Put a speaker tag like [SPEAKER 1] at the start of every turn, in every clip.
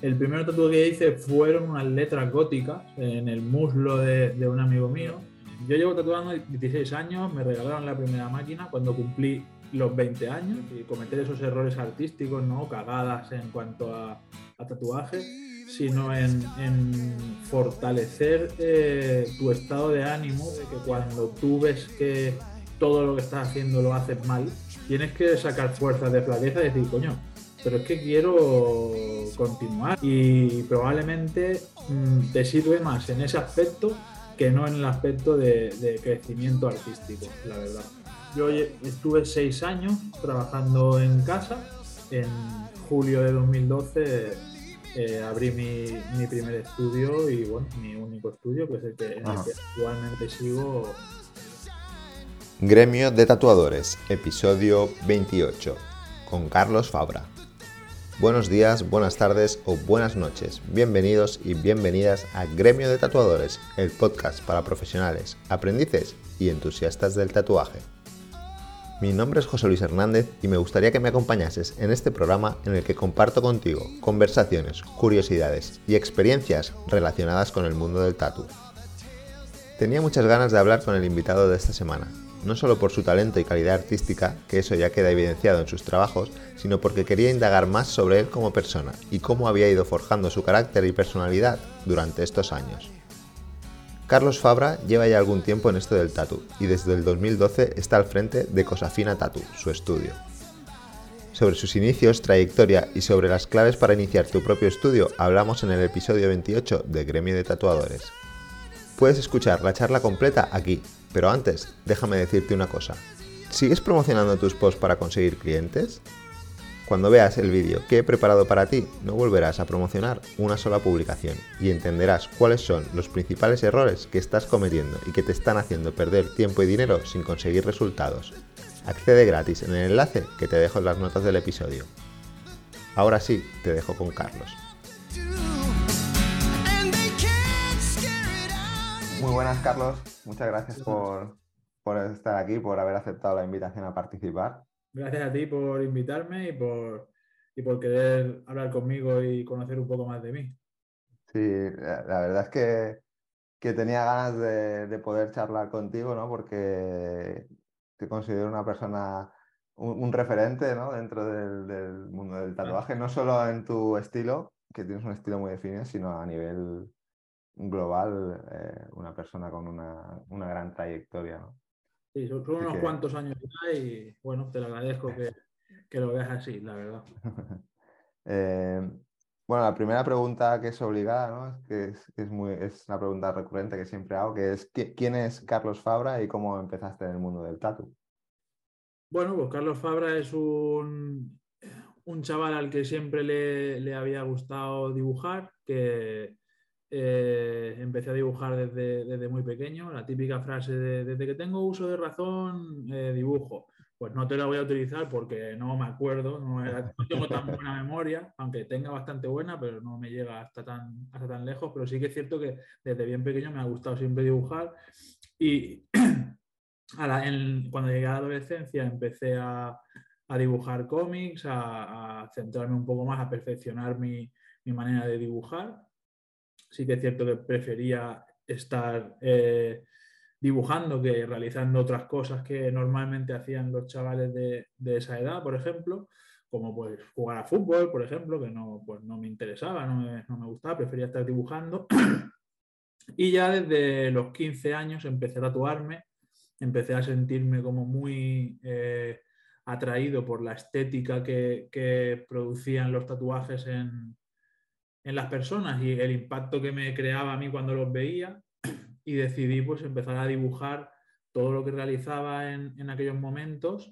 [SPEAKER 1] el primer tatuaje que hice fueron unas letras góticas en el muslo de, de un amigo mío. Yo llevo tatuando 16 años, me regalaron la primera máquina cuando cumplí los 20 años y cometer esos errores artísticos, ¿no? Cagadas en cuanto a, a tatuaje, sino en, en fortalecer eh, tu estado de ánimo, de que cuando tú ves que todo lo que estás haciendo lo haces mal, tienes que sacar fuerzas de flaqueza y decir, coño, pero es que quiero continuar y probablemente mmm, te sirve más en ese aspecto que no en el aspecto de, de crecimiento artístico, la verdad. Yo estuve seis años trabajando en casa. En julio de 2012 eh, abrí mi, mi, primer estudio y bueno, mi único estudio, que es el que, en el que actualmente sigo.
[SPEAKER 2] Gremio de Tatuadores, episodio 28, con Carlos Fabra. Buenos días, buenas tardes o buenas noches. Bienvenidos y bienvenidas a Gremio de Tatuadores, el podcast para profesionales, aprendices y entusiastas del tatuaje. Mi nombre es José Luis Hernández y me gustaría que me acompañases en este programa en el que comparto contigo conversaciones, curiosidades y experiencias relacionadas con el mundo del tatu. Tenía muchas ganas de hablar con el invitado de esta semana, no solo por su talento y calidad artística, que eso ya queda evidenciado en sus trabajos, sino porque quería indagar más sobre él como persona y cómo había ido forjando su carácter y personalidad durante estos años. Carlos Fabra lleva ya algún tiempo en esto del tatu y desde el 2012 está al frente de Cosafina Tatu, su estudio. Sobre sus inicios, trayectoria y sobre las claves para iniciar tu propio estudio hablamos en el episodio 28 de Gremio de Tatuadores. Puedes escuchar la charla completa aquí, pero antes déjame decirte una cosa. ¿Sigues promocionando tus posts para conseguir clientes? Cuando veas el vídeo que he preparado para ti, no volverás a promocionar una sola publicación y entenderás cuáles son los principales errores que estás cometiendo y que te están haciendo perder tiempo y dinero sin conseguir resultados. Accede gratis en el enlace que te dejo en las notas del episodio. Ahora sí, te dejo con Carlos. Muy buenas Carlos, muchas gracias por, por estar aquí, por haber aceptado la invitación a participar.
[SPEAKER 1] Gracias a ti por invitarme y por, y por querer hablar conmigo y conocer un poco más de mí.
[SPEAKER 2] Sí, la, la verdad es que, que tenía ganas de, de, poder charlar contigo, ¿no? Porque te considero una persona, un, un referente, ¿no? Dentro del, del, mundo del tatuaje, no solo en tu estilo, que tienes un estilo muy definido, sino a nivel global, eh, una persona con una, una gran trayectoria, ¿no?
[SPEAKER 1] Sí, son, unos que... cuantos años ya y bueno, te lo agradezco que, que lo veas así, la verdad.
[SPEAKER 2] eh, bueno, la primera pregunta que es obligada, ¿no? que es, es, muy, es una pregunta recurrente que siempre hago, que es ¿quién es Carlos Fabra y cómo empezaste en el mundo del tatu?
[SPEAKER 1] Bueno, pues Carlos Fabra es un, un chaval al que siempre le, le había gustado dibujar, que eh, empecé a dibujar desde, desde, muy pequeño, la típica frase de desde que tengo uso de razón, eh, dibujo. Pues no te la voy a utilizar porque no me acuerdo, no, era, no, tengo tan buena memoria, aunque tenga bastante buena, pero no me llega hasta tan, hasta tan lejos. Pero sí que es cierto que desde bien pequeño me ha gustado siempre dibujar y a la, en, cuando llegué a la adolescencia empecé a, a dibujar cómics, a, a, centrarme un poco más, a perfeccionar mi, mi manera de dibujar sí que es cierto que prefería estar eh, dibujando que realizando otras cosas que normalmente hacían los chavales de, de, esa edad, por ejemplo, como pues jugar a fútbol, por ejemplo, que no, pues, no me interesaba, no me, no me gustaba, prefería estar dibujando. y ya desde los 15 años empecé a tatuarme, empecé a sentirme como muy eh, atraído por la estética que, que producían los tatuajes en, en las personas y el impacto que me creaba a mí cuando los veía y decidí pues empezar a dibujar todo lo que realizaba en, en aquellos momentos,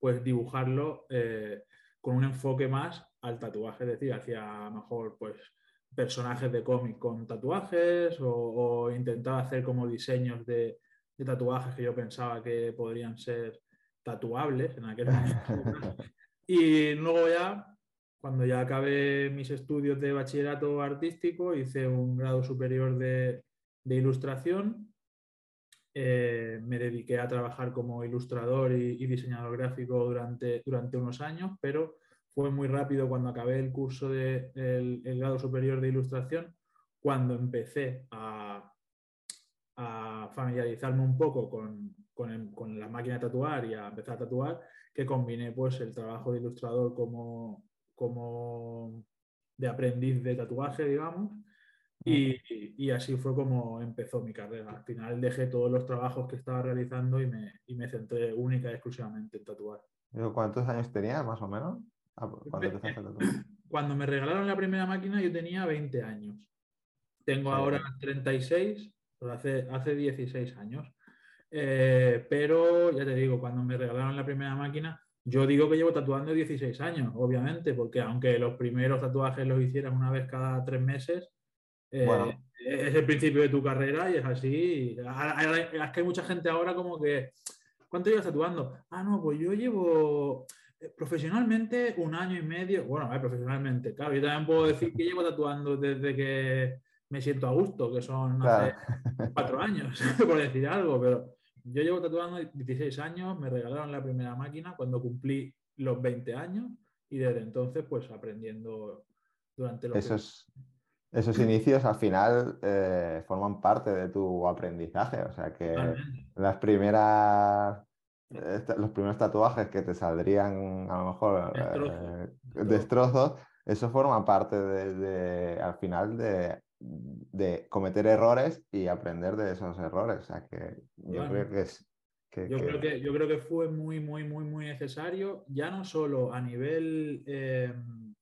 [SPEAKER 1] pues dibujarlo eh, con un enfoque más al tatuaje, es decir, hacia a lo mejor pues personajes de cómic con tatuajes o, o, intentaba hacer como diseños de, de, tatuajes que yo pensaba que podrían ser tatuables en aquel momento. y luego ya cuando ya acabé mis estudios de bachillerato artístico, hice un grado superior de, ilustración. Eh, me dediqué a trabajar como ilustrador y, diseñador gráfico durante, unos años, pero fue muy rápido cuando acabé el curso del de el grado superior de ilustración, cuando empecé a, familiarizarme un poco con, con, con, la máquina de tatuar y a empezar a tatuar, que combiné pues el trabajo de ilustrador como, como de aprendiz de tatuaje, digamos, y, y, así fue como empezó mi carrera. Al final dejé todos los trabajos que estaba realizando y me, y me centré única y exclusivamente en tatuar.
[SPEAKER 2] ¿Cuántos años tenías más o menos?
[SPEAKER 1] Ah, cuando, cuando me regalaron la primera máquina yo tenía 20 años. Tengo ahora 36, pues hace, hace 16 años. Eh, pero ya te digo, cuando me regalaron la primera máquina, yo digo que llevo tatuando 16 años, obviamente, porque aunque los primeros tatuajes los hicieran una vez cada tres meses, eh, es el principio de tu carrera y es así. Es que hay mucha gente ahora como que, ¿cuánto llevas tatuando? Ah, no, pues yo llevo eh, profesionalmente un año y medio. Bueno, profesionalmente, claro, yo también puedo decir que llevo tatuando desde que me siento a gusto, que son hace cuatro años, por decir algo, pero yo llevo tatuando 16 años, me regalaron la primera máquina cuando cumplí los 20 años y desde entonces pues aprendiendo durante los...
[SPEAKER 2] Esos, esos inicios al final eh, forman parte de tu aprendizaje, o sea que las primeras... los primeros tatuajes que te saldrían a lo mejor eh, destrozos, eso forma parte de, al final de de cometer errores y aprender de esos errores. O sea, que yo creo que es...
[SPEAKER 1] yo, Creo que, yo creo que fue muy, muy, muy, muy necesario, ya no solo a nivel em,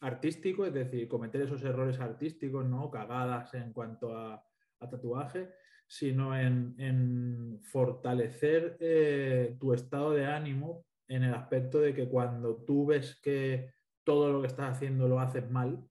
[SPEAKER 1] artístico, es decir, cometer esos errores artísticos, ¿no? Cagadas en cuanto a, tatuaje, sino en, fortalecer eh, tu estado de ánimo en el aspecto de que cuando tú ves que todo lo que estás haciendo lo haces mal,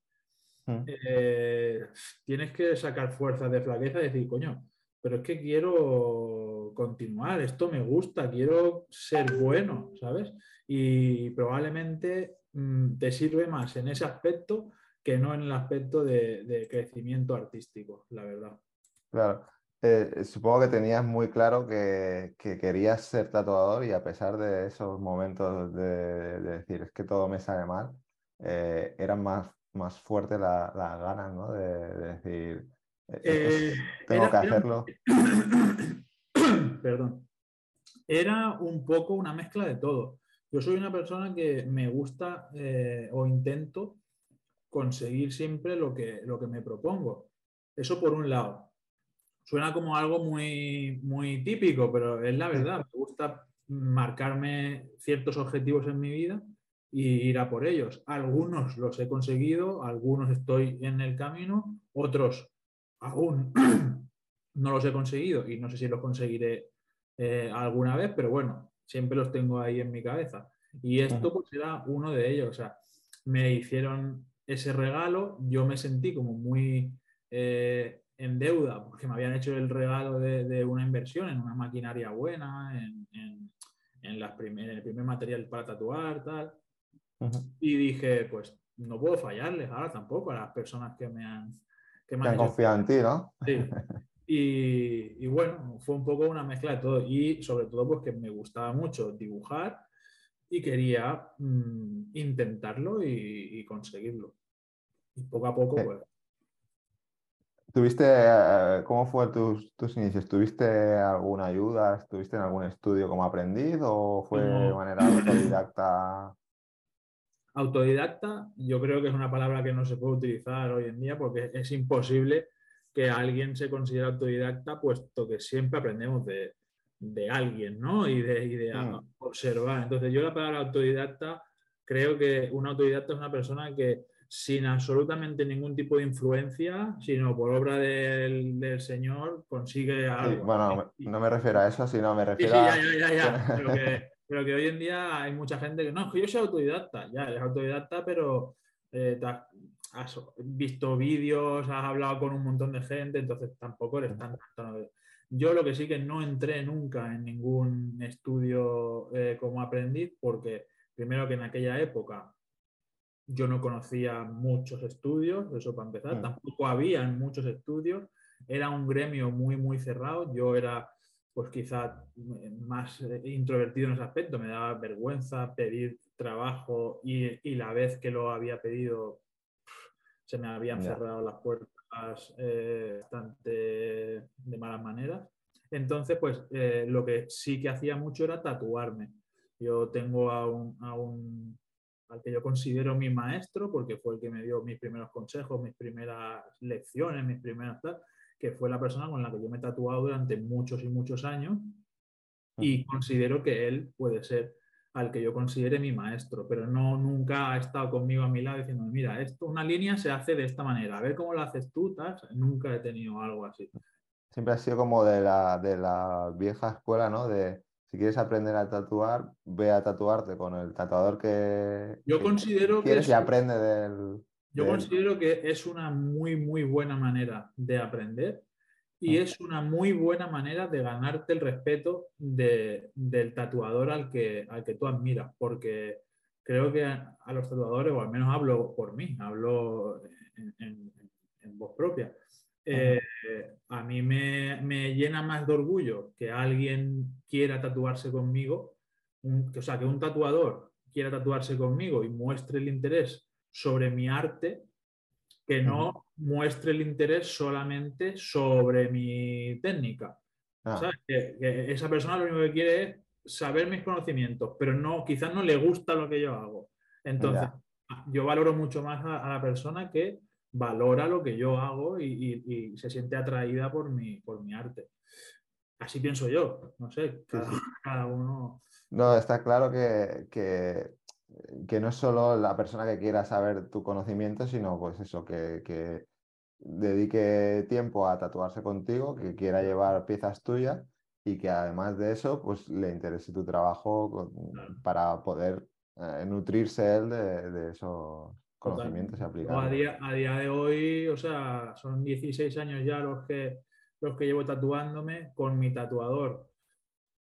[SPEAKER 1] Mm. Eh, tienes que sacar fuerzas de flaqueza y decir, coño, pero es que quiero continuar, esto me gusta, quiero ser bueno, ¿sabes? Y probablemente mm, te sirve más en ese aspecto que no en el aspecto de, crecimiento artístico, la verdad.
[SPEAKER 2] Claro. Eh, supongo que tenías muy claro que, querías ser tatuador y a pesar de esos momentos de, decir es que todo me sale mal, eh, eran más más fuerte la, la gana, ¿no? De, decir, e-, e-, eh, tengo que hacerlo.
[SPEAKER 1] Perdón. Era un poco una mezcla de todo. Yo soy una persona que me gusta eh, o intento conseguir siempre lo que, lo que me propongo. Eso por un lado. Suena como algo muy, muy típico, pero es la verdad. Me gusta marcarme ciertos objetivos en mi vida y ir a por ellos. Algunos los he conseguido, algunos estoy en el camino, otros aún no los he conseguido y no sé si los conseguiré eh, alguna vez, pero bueno, siempre los tengo ahí en mi cabeza. Y esto pues era uno de ellos. O sea, me hicieron ese regalo, yo me sentí como muy eh, en deuda porque me habían hecho el regalo de, una inversión en una maquinaria buena, en, en, en, las en el primer material para tatuar, tal. Y dije, pues no puedo fallarles ahora tampoco a las personas que me han...
[SPEAKER 2] Que me han, confiado en ti, ¿no?
[SPEAKER 1] Sí. Y, bueno, fue un poco una mezcla de todo. Y sobre todo, pues que me gustaba mucho dibujar y quería mm, intentarlo y, conseguirlo. Y poco a poco, pues.
[SPEAKER 2] ¿Tuviste, eh, cómo fue tus, tus, inicios? ¿Tuviste alguna ayuda? ¿Estuviste en algún estudio como aprendiz o fue de manera autodidacta?
[SPEAKER 1] Autodidacta, yo creo que es una palabra que no se puede utilizar hoy en día porque es imposible que alguien se considere autodidacta, puesto que siempre aprendemos de, alguien, ¿no? Y de, mm. observar. Entonces, yo la palabra autodidacta, creo que un autodidacta es una persona que sin absolutamente ningún tipo de influencia, sino por obra del, Señor, consigue algo.
[SPEAKER 2] bueno, no me refiero a eso, sino me refiero
[SPEAKER 1] a... Sí, ya, ya, ya, Pero que hoy en día hay mucha gente que no, es que yo soy autodidacta, ya, eres autodidacta, pero eh, has, visto vídeos, has hablado con un montón de gente, entonces tampoco eres tan... yo lo que sí que no entré nunca en ningún estudio eh, como aprendiz, porque primero que en aquella época yo no conocía muchos estudios, eso para empezar, tampoco había muchos estudios, era un gremio muy, muy cerrado, yo era pues quizá más eh, introvertido en ese aspecto, me daba vergüenza pedir trabajo y, la vez que lo había pedido se me habían cerrado las puertas eh, bastante de malas maneras. Entonces, pues eh, lo que sí que hacía mucho era tatuarme. Yo tengo a un, al que yo considero mi maestro, porque fue el que me dio mis primeros consejos, mis primeras lecciones, mis primeras que fue la persona con la que yo me he tatuado durante muchos y muchos años y considero que él puede ser al que yo considere mi maestro, pero no nunca ha estado conmigo a mi lado diciendo, mira, esto, una línea se hace de esta manera, a ver cómo lo haces tú, nunca he tenido algo así.
[SPEAKER 2] Siempre ha sido como de la, de la vieja escuela, ¿no? De si quieres aprender a tatuar, ve a tatuarte con el tatuador que,
[SPEAKER 1] yo considero
[SPEAKER 2] quieres
[SPEAKER 1] que
[SPEAKER 2] y aprende del...
[SPEAKER 1] Yo considero que es una muy, muy buena manera de aprender y es una muy buena manera de ganarte el respeto del tatuador al que, al que tú admiras, porque creo que a, los tatuadores, o al menos hablo por mí, hablo en, voz propia, eh, a mí me, llena más de orgullo que alguien quiera tatuarse conmigo, o sea, que un tatuador quiera tatuarse conmigo y muestre el interés sobre mi arte, que no muestre el interés solamente sobre mi técnica. Ah. Que, esa persona lo único que quiere es saber mis conocimientos, pero no, quizás no le gusta lo que yo hago. Entonces, yo valoro mucho más a, la persona que valora lo que yo hago y, se siente atraída por mi, por mi arte. Así pienso yo, no sé, cada, uno...
[SPEAKER 2] No, está claro que, que, que, no es solo la persona que quiera saber tu conocimiento, sino pues eso, que, que dedique tiempo a tatuarse contigo, que quiera llevar piezas tuyas y que además de eso, pues le interese tu trabajo para poder eh, nutrirse él de, de esos conocimientos y aplicarlos.
[SPEAKER 1] A día, a día de hoy, o sea, son 16 años ya los que, los que llevo tatuándome con mi tatuador.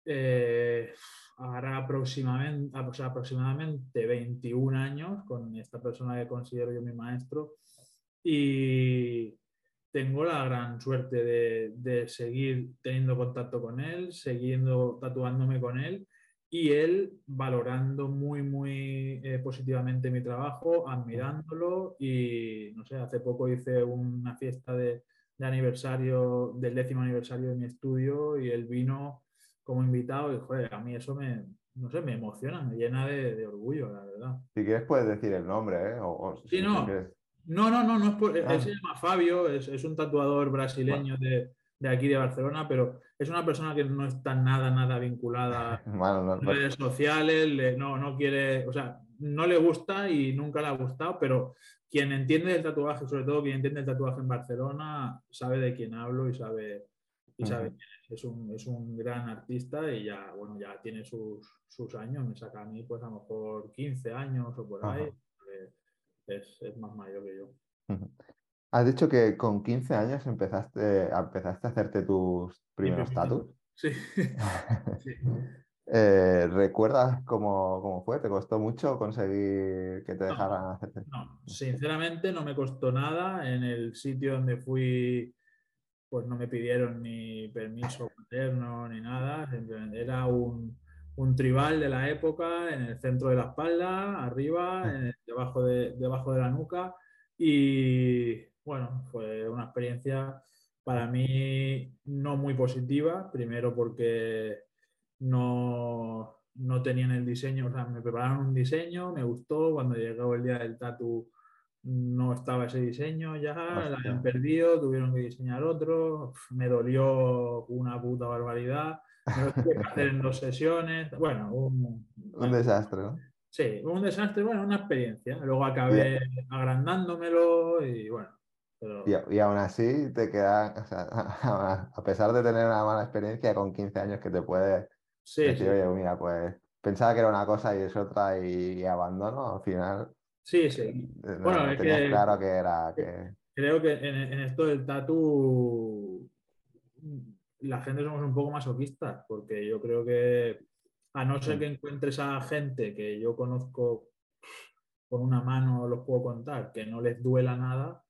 [SPEAKER 1] Eh, aproximadamente, aproximadamente 21 años con esta persona que considero yo mi maestro. Y tengo la gran suerte de, de seguir teniendo contacto con él, siguiendo tatuándome con él y él valorando muy, muy eh, positivamente mi trabajo, admirándolo y, no sé, hace poco hice una fiesta de, aniversario, del décimo aniversario de mi estudio y él vino como invitado y, joder, a mí eso me, no sé, me emociona, me llena de, orgullo, la verdad.
[SPEAKER 2] Si quieres puedes decir el nombre, ¿eh?
[SPEAKER 1] sí, no. no. no, no, no, es por, él ah. se llama Fabio, es, es un tatuador brasileño de de aquí de Barcelona, pero es una persona que no está nada, nada vinculada a redes sociales, no, no quiere, o sea, no le gusta y nunca le ha gustado, pero quien entiende el tatuaje, sobre todo quien entiende el tatuaje en Barcelona, sabe de quién hablo y sabe, y sabe es. un, es un gran artista y ya, bueno, ya tiene sus, sus, años, me saca a mí pues a lo mejor 15 años o por ahí, es, es, más mayor que yo.
[SPEAKER 2] Has dicho que con 15 años empezaste, empezaste a hacerte tus primeros tatuajes.
[SPEAKER 1] Sí.
[SPEAKER 2] Eh, ¿Recuerdas cómo, fue? ¿Te costó mucho conseguir que te dejaran hacerte?
[SPEAKER 1] No, sinceramente no me costó nada. En el sitio donde fui, pues no me pidieron ni permiso paterno ni nada. Era un, tribal de la época en el centro de la espalda, arriba, ah. debajo, de, debajo de la nuca. Y bueno, fue una experiencia para mí no muy positiva, primero porque no, no tenían el diseño, o sea, me prepararon un diseño, me gustó, cuando llegó el día del tatu no estaba ese diseño ya, lo habían perdido, tuvieron que diseñar otro, me dolió una puta barbaridad, me lo tuve que hacer en dos sesiones, bueno, un,
[SPEAKER 2] desastre, ¿no?
[SPEAKER 1] Sí, un desastre, bueno, una experiencia. Luego acabé agrandándomelo y bueno,
[SPEAKER 2] y, aún así te queda, o sea, a pesar de tener una mala experiencia con 15 años que te puede decir, oye, mira, pues pensaba que era una cosa y es otra y, abandono, al final.
[SPEAKER 1] Sí, sí.
[SPEAKER 2] Eh, bueno, tenías claro que era que.
[SPEAKER 1] Creo que en, esto del tatu la gente somos un poco masoquistas, porque yo creo que a no ser que encuentres a gente que yo conozco con una mano, los puedo contar, que no les duela nada,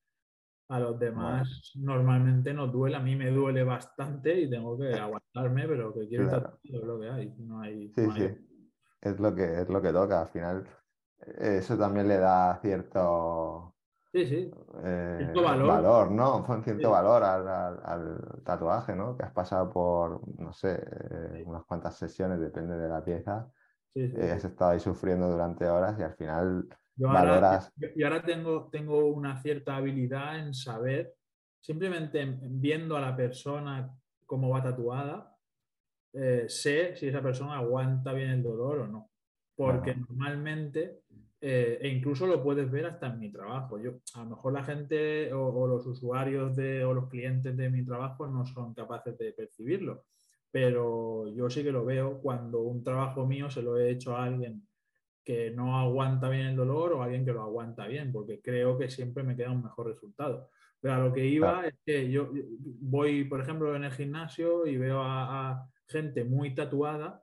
[SPEAKER 1] a los demás normalmente no duele, a mí me duele bastante y tengo que aguantarme, pero que quiero estar lo que hay. No hay,
[SPEAKER 2] es lo que, es lo que toca. Al final, eso también le da cierto,
[SPEAKER 1] sí, sí.
[SPEAKER 2] Eh, valor. ¿no? Un cierto valor al, tatuaje, ¿no? Que has pasado por, no sé, eh, unas cuantas sesiones, depende de la pieza. Eh, has estado ahí sufriendo durante horas y al final valoras.
[SPEAKER 1] y ahora tengo, tengo una cierta habilidad en saber, simplemente viendo a la persona cómo va tatuada, sé si esa persona aguanta bien el dolor o no. Porque normalmente eh, e incluso lo puedes ver hasta en mi trabajo. Yo, a lo mejor la gente o, los usuarios de, o los clientes de mi trabajo no son capaces de percibirlo, pero yo sí que lo veo cuando un trabajo mío se lo he hecho a alguien que no aguanta bien el dolor o a alguien que lo aguanta bien, porque creo que siempre me queda un mejor resultado. Pero a lo que iba es que yo voy, por ejemplo, en el gimnasio y veo a gente muy tatuada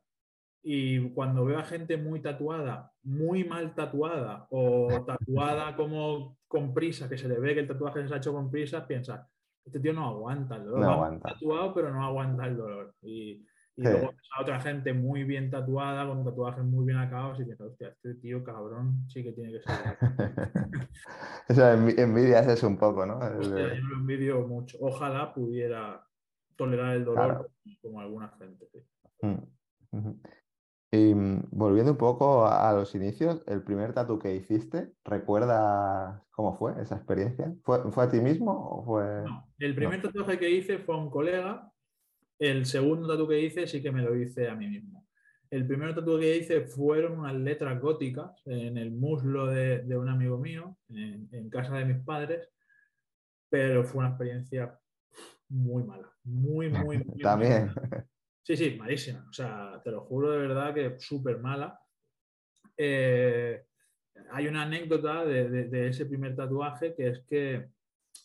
[SPEAKER 1] y cuando veo a gente muy tatuada, muy mal tatuada o tatuada como con prisa, que se le ve que el tatuaje se ha hecho con prisa, piensa, este tío no aguanta el dolor.
[SPEAKER 2] No aguanta.
[SPEAKER 1] tatuado, pero no aguanta el dolor. Y, y luego a otra gente muy bien tatuada, con tatuajes muy bien acabados, y piensas, hostia, este tío cabrón sí que tiene que ser.
[SPEAKER 2] Eso envidias eso un poco, ¿no?
[SPEAKER 1] Hostia, yo lo envidio mucho. Ojalá pudiera tolerar el dolor como alguna gente.
[SPEAKER 2] Mm, y mm, volviendo un poco a, los inicios, el primer tatu que hiciste, ¿recuerdas cómo fue esa experiencia? ¿Fue, a ti mismo o fue...?
[SPEAKER 1] No, el primer tatuaje que hice fue a un colega, el segundo tatu que hice sí que me lo hice a mí mismo. El primer tatu que hice fueron unas letras góticas en el muslo de, un amigo mío, en, casa de mis padres, pero fue una experiencia muy mala, muy, muy, muy
[SPEAKER 2] También.
[SPEAKER 1] Sí, sí, malísima. O sea, te lo juro de verdad que súper mala. Eh, hay una anécdota de, ese primer tatuaje que es que,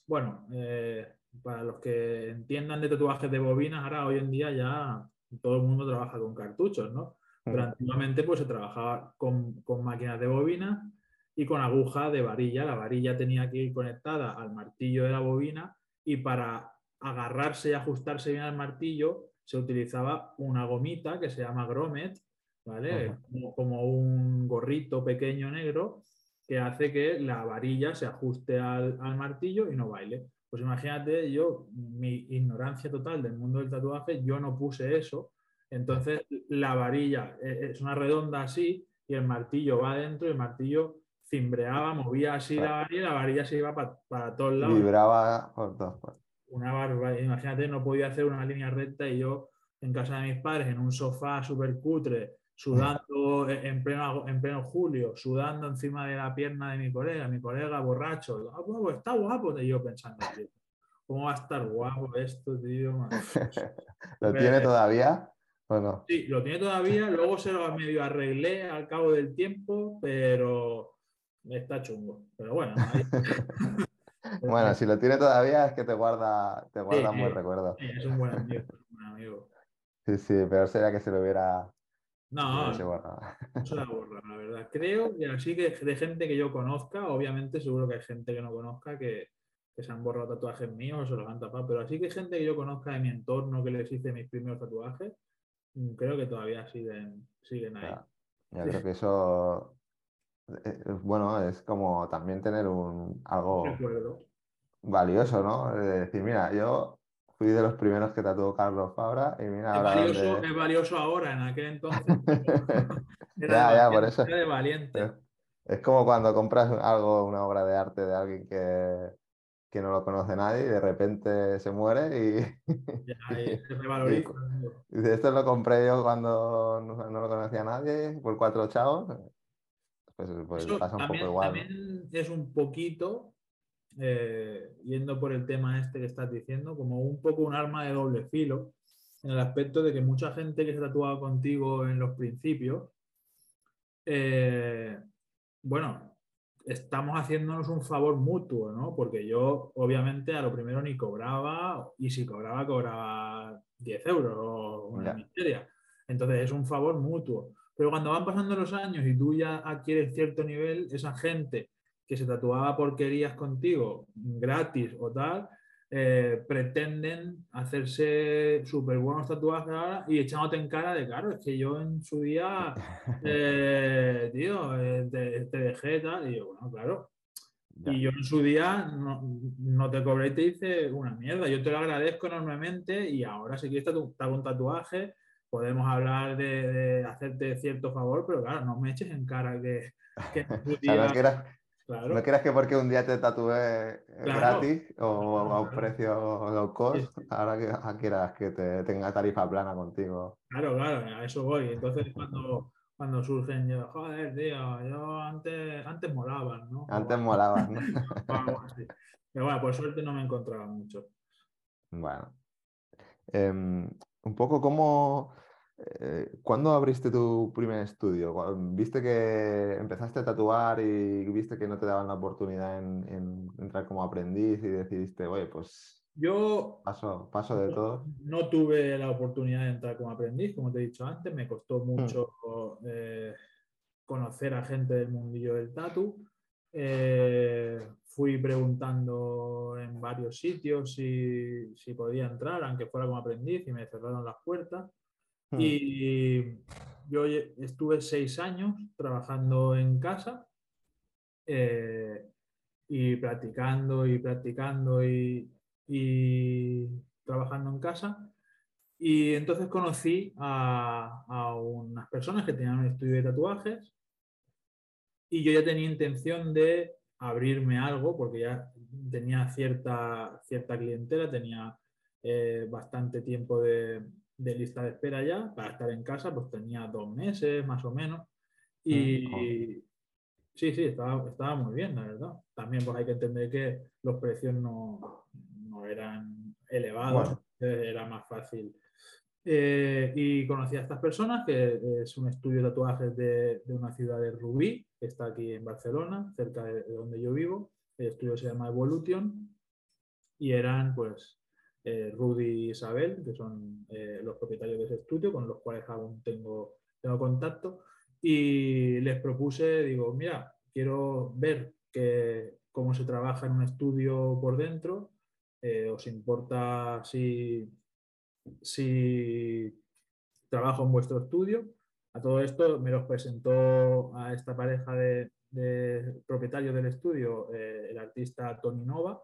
[SPEAKER 1] bueno, eh, para los que entiendan de tatuajes de bobinas, ahora hoy en día ya todo el mundo trabaja con cartuchos, ¿no? Pero antiguamente pues se trabajaba con, con máquinas de bobina y con aguja de varilla. La varilla tenía que ir conectada al martillo de la bobina y para agarrarse y ajustarse bien al martillo se utilizaba una gomita que se llama Gromet, ¿vale? Como, un gorrito pequeño negro que hace que la varilla se ajuste al, martillo y no baile. Pues imagínate, yo, mi ignorancia total del mundo del tatuaje, yo no puse eso. Entonces, la varilla e, es una redonda así y el martillo va adentro y el martillo cimbreaba, movía así la varilla y la varilla se iba para, para todos lados.
[SPEAKER 2] Vibraba por todas partes
[SPEAKER 1] una barba. Imagínate, no podía hacer una línea recta y yo en casa de mis padres, en un sofá súper cutre, sudando en pleno, en pleno julio, sudando encima de la pierna de mi colega, mi colega borracho. Ah, pues está guapo. Y yo pensando, ¿cómo va a estar guapo esto, tío?
[SPEAKER 2] ¿Lo tiene todavía? ¿O no?
[SPEAKER 1] Sí, lo tiene todavía. Luego se lo medio arreglé al cabo del tiempo, pero está chungo. Pero bueno, ahí...
[SPEAKER 2] Bueno, si lo tiene todavía es que te guarda, te guarda muy recuerdo.
[SPEAKER 1] Sí, es un buen amigo, un amigo.
[SPEAKER 2] Sí, sí, peor sería que se lo hubiera.
[SPEAKER 1] No, se la borra, la verdad. Creo que así que de gente que yo conozca, obviamente seguro que hay gente que no conozca que, que se han borrado tatuajes míos o se los han tapado, pero así que gente que yo conozca de mi entorno que les hice mis primeros tatuajes, mm, creo que todavía siguen, siguen ahí.
[SPEAKER 2] Ya, creo que eso bueno, es como también tener un algo valioso, ¿no? De decir, mira, yo fui de los primeros que tatuó Carlos Fabra y mira
[SPEAKER 1] es Valioso, Es valioso ahora, en aquel entonces.
[SPEAKER 2] ya, ya, por eso. Es, como cuando compras algo, una obra de arte de alguien que, que no lo conoce nadie y de repente se muere y.
[SPEAKER 1] ya, y se revaloriza.
[SPEAKER 2] Y, y, esto lo compré yo cuando no, no, lo conocía nadie, por cuatro chavos. Pues, pues pasa un poco igual.
[SPEAKER 1] También es un poquito, eh, yendo por el tema este que estás diciendo, como un poco un arma de doble filo, en el aspecto de que mucha gente que se ha tatuado contigo en los principios, eh, bueno, estamos haciéndonos un favor mutuo, ¿no? Porque yo, obviamente, a lo primero ni cobraba, y si cobraba, cobraba 10 euros o una miseria. Entonces, es un favor mutuo. Pero cuando van pasando los años y tú ya adquieres cierto nivel, esa gente que se tatuaba porquerías contigo gratis o tal, eh, pretenden hacerse súper buenos tatuajes ahora y echándote en cara de, claro, es que yo en su día, eh, tío, eh, te, te, dejé tal, y yo, bueno, claro. Y yo en su día no, no, te cobré y te hice una mierda. Yo te lo agradezco enormemente y ahora si quieres estar un tatuaje, podemos hablar de, de, hacerte cierto favor, pero claro, no me eches en cara que... que
[SPEAKER 2] no quieras que porque un día te tatué gratis o a un precio low cost, ahora que quieras que te tenga tarifa plana contigo.
[SPEAKER 1] Claro, claro, a eso voy. Entonces cuando, cuando surgen yo, joder, tío, yo antes, antes molaban, ¿no?
[SPEAKER 2] Antes molaban, ¿no?
[SPEAKER 1] Pero bueno, por suerte no me encontraba mucho.
[SPEAKER 2] Bueno. Em, un poco como eh, ¿Cuándo abriste tu primer estudio? ¿Viste que empezaste a tatuar y viste que no te daban la oportunidad en, entrar como aprendiz y decidiste, oye, pues
[SPEAKER 1] yo
[SPEAKER 2] paso, paso de todo?
[SPEAKER 1] No tuve la oportunidad de entrar como aprendiz, como te he dicho antes, me costó hmm. mucho eh, conocer a gente del mundillo del tatu. Eh, fui preguntando en varios sitios si, si podía entrar, aunque fuera como aprendiz, y me cerraron las puertas. Y yo estuve seis años trabajando en casa eh, y practicando y practicando y, trabajando en casa. Y entonces conocí a, a, unas personas que tenían un estudio de tatuajes y yo ya tenía intención de abrirme algo porque ya tenía cierta, cierta clientela, tenía eh, bastante tiempo de, de lista de espera ya para estar en casa, pues tenía dos meses más o menos. Y mm, sí, sí, estaba, estaba, muy bien, la verdad. También pues hay que entender que los precios no, no eran elevados, era más fácil. Eh, y conocí a estas personas, que es un estudio de tatuajes de, de, una ciudad de Rubí, que está aquí en Barcelona, cerca de, de donde yo vivo. El estudio se llama Evolution y eran pues eh, Rudy y Isabel, que son eh, los propietarios de ese estudio, con los cuales aún tengo, tengo contacto, y les propuse, digo, mira, quiero ver que, cómo se trabaja en un estudio por dentro, eh, ¿os importa si, si trabajo en vuestro estudio? A todo esto me los presentó a esta pareja de, propietarios del estudio el artista Tony Nova,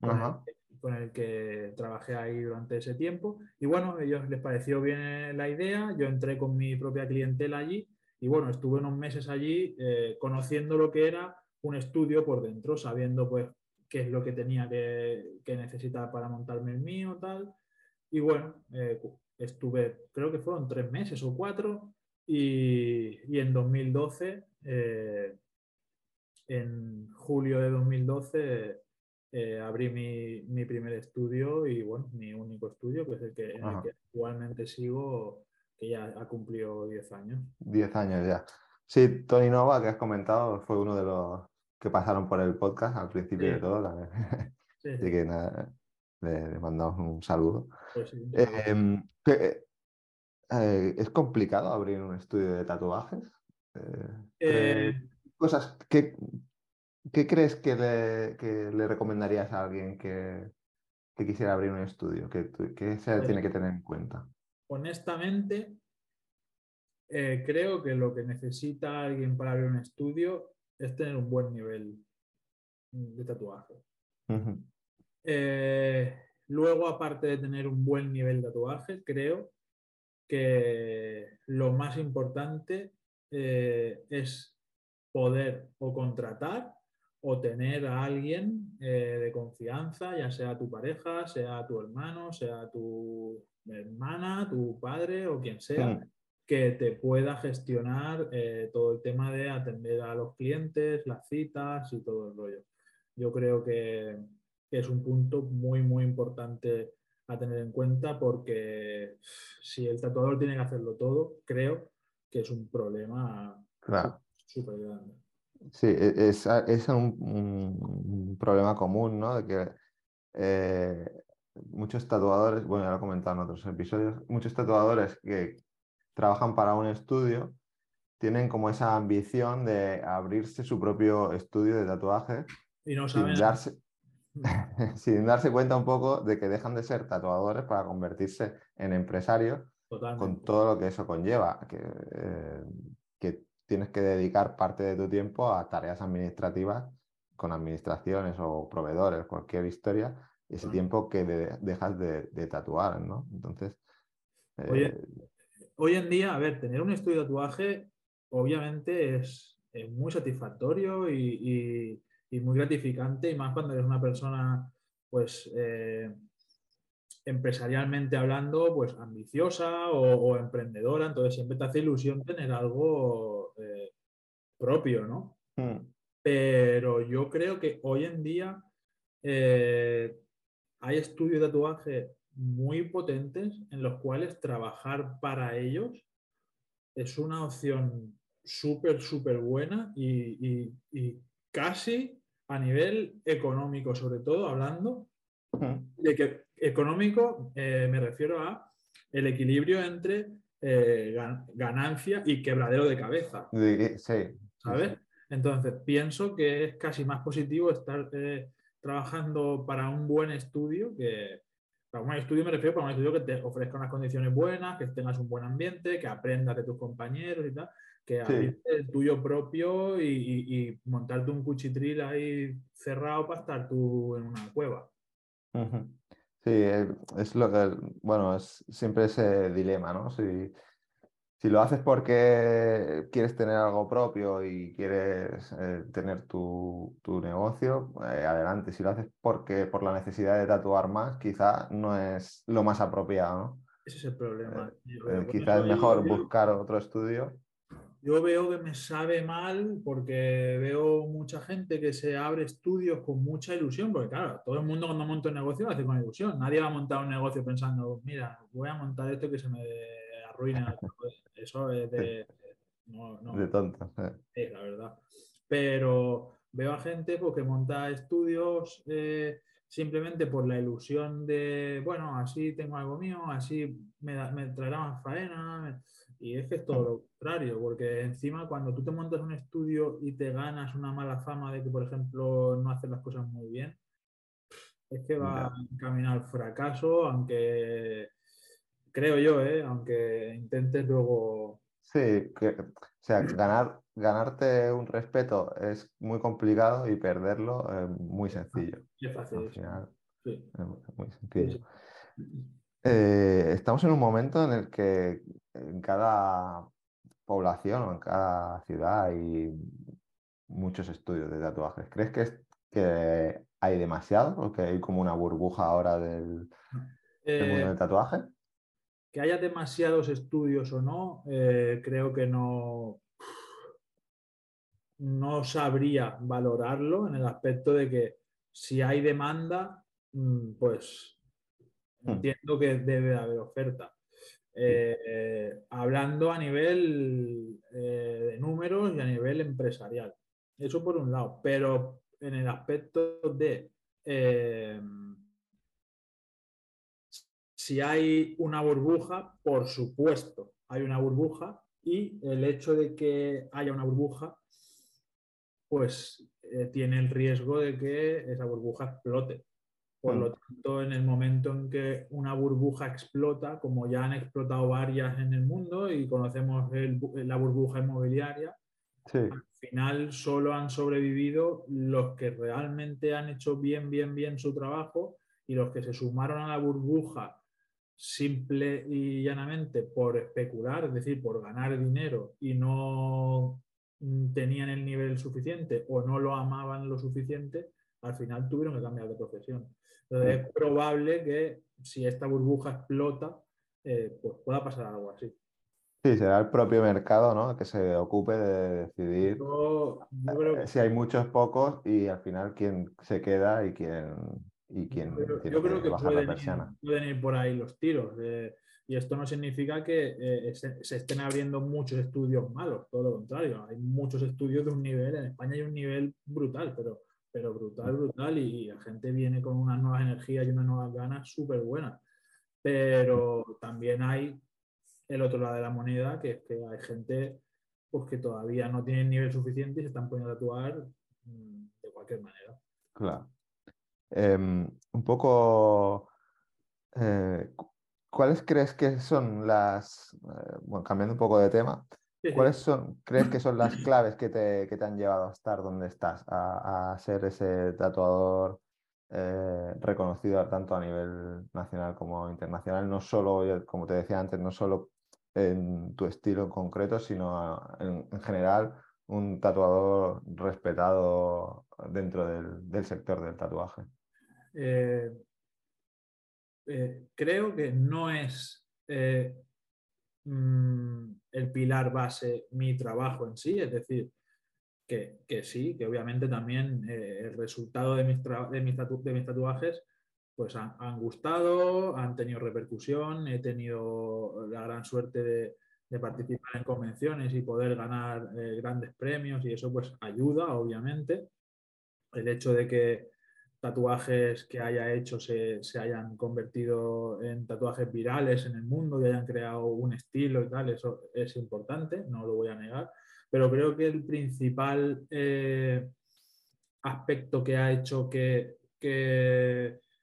[SPEAKER 1] con el que trabajé ahí durante ese tiempo. Y bueno, a ellos les pareció bien la idea, yo entré con mi propia clientela allí y bueno, estuve unos meses allí eh, conociendo lo que era un estudio por dentro, sabiendo pues qué es lo que tenía que, que necesitar para montarme el mío, tal. Y bueno, eh, estuve, creo que fueron tres meses o cuatro, y, y en 2012, eh, en julio de 2012, eh, abrí mi, mi, primer estudio y bueno, mi único estudio, que es el que, en el que actualmente sigo, que ya ha cumplido 10 años.
[SPEAKER 2] 10 años ya. Sí, Tony Nova, que has comentado, fue uno de los que pasaron por el podcast al principio de todo. Sí. Así que nada, le, mandamos un saludo. Pues em, eh, ¿Es complicado abrir un estudio de tatuajes? Eh, cosas que ¿Qué crees que le, recomendarías a alguien que, quisiera abrir un estudio? ¿Qué, se pues tiene que tener en cuenta?
[SPEAKER 1] Honestamente, eh, creo que lo que necesita alguien para abrir un estudio es tener un buen nivel de tatuaje. Eh, luego, aparte de tener un buen nivel de tatuaje, creo que lo más importante eh, es poder o contratar o tener a alguien eh, de confianza, ya sea tu pareja, sea tu hermano, sea tu hermana, tu padre o quien sea, que te pueda gestionar eh, todo el tema de atender a los clientes, las citas y todo el rollo. Yo creo que, es un punto muy, muy importante a tener en cuenta porque si el tatuador tiene que hacerlo todo, creo que es un problema súper grande.
[SPEAKER 2] Sí, e, es, es un, problema común, ¿no? De que eh, muchos tatuadores, bueno, ya lo he comentado en otros episodios, muchos tatuadores que trabajan para un estudio tienen como esa ambición de abrirse su propio estudio de tatuaje
[SPEAKER 1] y no saben,
[SPEAKER 2] sin darse cuenta un poco de que dejan de ser tatuadores para convertirse en empresarios con todo lo que eso conlleva, que, eh, que tienes que dedicar parte de tu tiempo a tareas administrativas con administraciones o proveedores, cualquier historia, ese tiempo que dejas de, tatuar, ¿no? Entonces...
[SPEAKER 1] Eh, hoy en día, a ver, tener un estudio de tatuaje obviamente es, muy satisfactorio y, muy gratificante, y más cuando eres una persona, pues, eh, empresarialmente hablando, pues ambiciosa o, emprendedora, entonces siempre te hace ilusión tener algo propio, ¿no? Hmm. Pero yo creo que hoy en día eh, hay estudios de tatuaje muy potentes en los cuales trabajar para ellos es una opción súper, súper buena y, casi a nivel económico, sobre todo hablando, de que económico eh, me refiero a el equilibrio entre eh, ganancia y quebradero de cabeza.
[SPEAKER 2] Sí.
[SPEAKER 1] ¿Sabes? Entonces, pienso que es casi más positivo estar eh, trabajando para un buen estudio que, para un estudio me refiero para un estudio que te ofrezca unas condiciones buenas, que tengas un buen ambiente, que aprendas de tus compañeros y tal, que el tuyo propio y, montarte un cuchitril ahí cerrado para estar tú en una cueva.
[SPEAKER 2] Sí, es lo que, bueno, es siempre ese dilema, ¿no? Si, si lo haces porque quieres tener algo propio y quieres eh, tener tu, negocio, eh, adelante. Si lo haces porque por la necesidad de tatuar más, quizá no es lo más apropiado, ¿no?
[SPEAKER 1] Ese es el problema.
[SPEAKER 2] Eh, quizá es mejor buscar otro estudio.
[SPEAKER 1] Yo veo que me sabe mal porque veo mucha gente que se abre estudios con mucha ilusión, porque claro, todo el mundo cuando monta un negocio lo hace con ilusión. Nadie va a montar un negocio pensando, mira, voy a montar esto que se me arruina. Eso es de... No, no.
[SPEAKER 2] De tonto.
[SPEAKER 1] Sí, la verdad. Pero veo a gente pues, que monta estudios eh, simplemente por la ilusión de, bueno, así tengo algo mío, así me, me traerá más faena. Y es que es todo lo contrario, porque encima cuando tú te montas un estudio y te ganas una mala fama de que, por ejemplo, no haces las cosas muy bien, es que va a caminar al fracaso, aunque creo yo, ¿eh? aunque intentes luego...
[SPEAKER 2] Sí, que, o sea, ganar, ganarte un respeto es muy complicado y perderlo es muy sencillo.
[SPEAKER 1] Es fácil. Al final,
[SPEAKER 2] sí. es muy sencillo. Eh, estamos en un momento en el que en cada población o en cada ciudad hay muchos estudios de tatuajes. ¿Crees que, es, que hay demasiado o que hay como una burbuja ahora del, mundo del eh, tatuaje?
[SPEAKER 1] Que haya demasiados estudios o no, eh, creo que no, no sabría valorarlo en el aspecto de que si hay demanda, mm, pues Hmm. Entiendo que debe haber oferta. Eh, hablando a nivel eh, de números y a nivel empresarial. Eso por un lado, pero en el aspecto de si hay una burbuja, por supuesto, hay una burbuja y el hecho de que haya una burbuja, pues tiene el riesgo de que esa burbuja explote. Por lo tanto, en el momento en que una burbuja explota, como ya han explotado varias en el mundo y conocemos la burbuja inmobiliaria, al final solo han sobrevivido los que realmente han hecho bien, bien, bien su trabajo y los que se sumaron a la burbuja simple y llanamente por especular, es decir, por ganar dinero y no tenían el nivel suficiente o no lo amaban lo suficiente, al final tuvieron que cambiar de profesión. Entonces es probable que si esta burbuja explota, eh, pues pueda pasar algo así.
[SPEAKER 2] Sí, será el propio mercado ¿no? que se ocupe de decidir eh, si hay muchos, pocos y al final quién se queda y quién, y quién
[SPEAKER 1] yo creo, que, que pueden, ir, pueden, ir, por ahí los tiros. Eh, y esto no significa que se, se, estén abriendo muchos estudios malos, todo lo contrario. Hay muchos estudios de un nivel, en España hay un nivel brutal, pero pero brutal, brutal, y la gente viene con unas nuevas energías y unas nuevas ganas súper buenas. Pero también hay el otro lado de la moneda, que es que hay gente pues, que todavía no tiene nivel suficiente y se están poniendo a actuar mm, de cualquier manera.
[SPEAKER 2] Claro. Em, un poco, eh, ¿cuáles crees que son las, eh, bueno, cambiando un poco de tema, ¿cuáles son, crees que son las claves que te, que te han llevado a estar donde estás, a, a ser ese tatuador eh, reconocido tanto a nivel nacional como internacional, no solo, como te decía antes, no solo en tu estilo en concreto, sino en, general un tatuador respetado dentro del sector del tatuaje.
[SPEAKER 1] Eh, eh, creo que no es eh, mm, el pilar base mi trabajo en sí, es decir, que, sí, que obviamente también el resultado de mis, de mis, tatuajes pues han, gustado, han tenido repercusión, he tenido la gran suerte de, de participar en convenciones y poder ganar grandes premios y eso pues ayuda, obviamente. El hecho de que tatuajes que haya hecho se, hayan convertido en tatuajes virales en el mundo y hayan creado un estilo y tal, eso es importante, no lo voy a negar, pero creo que el principal eh, aspecto que ha hecho que,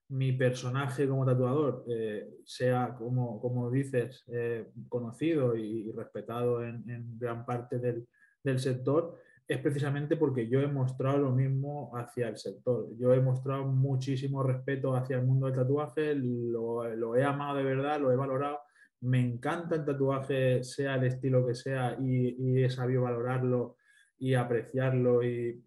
[SPEAKER 1] mi personaje como tatuador eh, sea, como, como dices, eh, conocido y, respetado en, gran parte del, del sector, es precisamente porque yo he mostrado lo mismo hacia el sector. Yo he mostrado muchísimo respeto hacia el mundo del tatuaje, lo, he amado de verdad, lo he valorado. Me encanta el tatuaje, sea el estilo que sea, y, he sabido valorarlo y apreciarlo y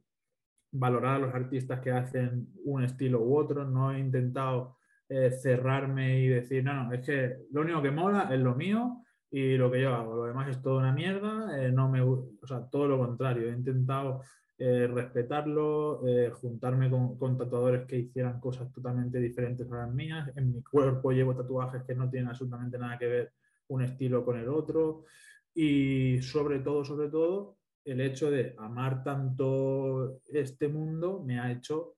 [SPEAKER 1] valorar a los artistas que hacen un estilo u otro. No he intentado eh, cerrarme y decir, no, no, es que lo único que mola es lo mío y lo que yo hago. Lo demás es toda una mierda, eh, no me, o sea, todo lo contrario. He intentado eh, respetarlo, eh, juntarme con, tatuadores que hicieran cosas totalmente diferentes a las mías. En mi cuerpo llevo tatuajes que no tienen absolutamente nada que ver un estilo con el otro. Y sobre todo, sobre todo, el hecho de amar tanto este mundo me ha hecho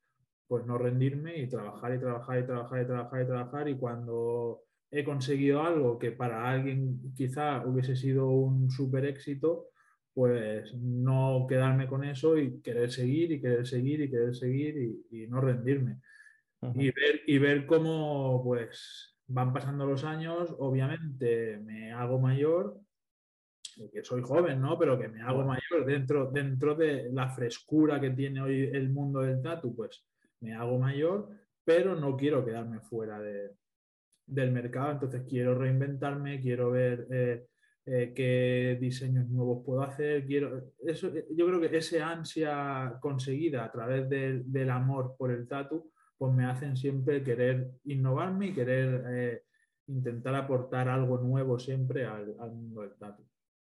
[SPEAKER 1] pues no rendirme y trabajar y trabajar y trabajar y trabajar y trabajar y cuando he conseguido algo que para alguien quizá hubiese sido un súper éxito, pues no quedarme con eso y querer seguir y querer seguir y querer seguir y, no rendirme. y, ver, y ver cómo pues van pasando los años, obviamente me hago mayor, que soy joven, ¿no? Pero que me hago mayor dentro, dentro de la frescura que tiene hoy el mundo del tatu, pues me hago mayor, pero no quiero quedarme fuera de, del mercado, entonces quiero reinventarme, quiero ver eh, eh, qué diseños nuevos puedo hacer, quiero, eso, eh, yo creo que esa ansia conseguida a través del, amor por el tatu, pues me hacen siempre querer innovarme y querer intentar aportar algo nuevo siempre al, mundo del tatu.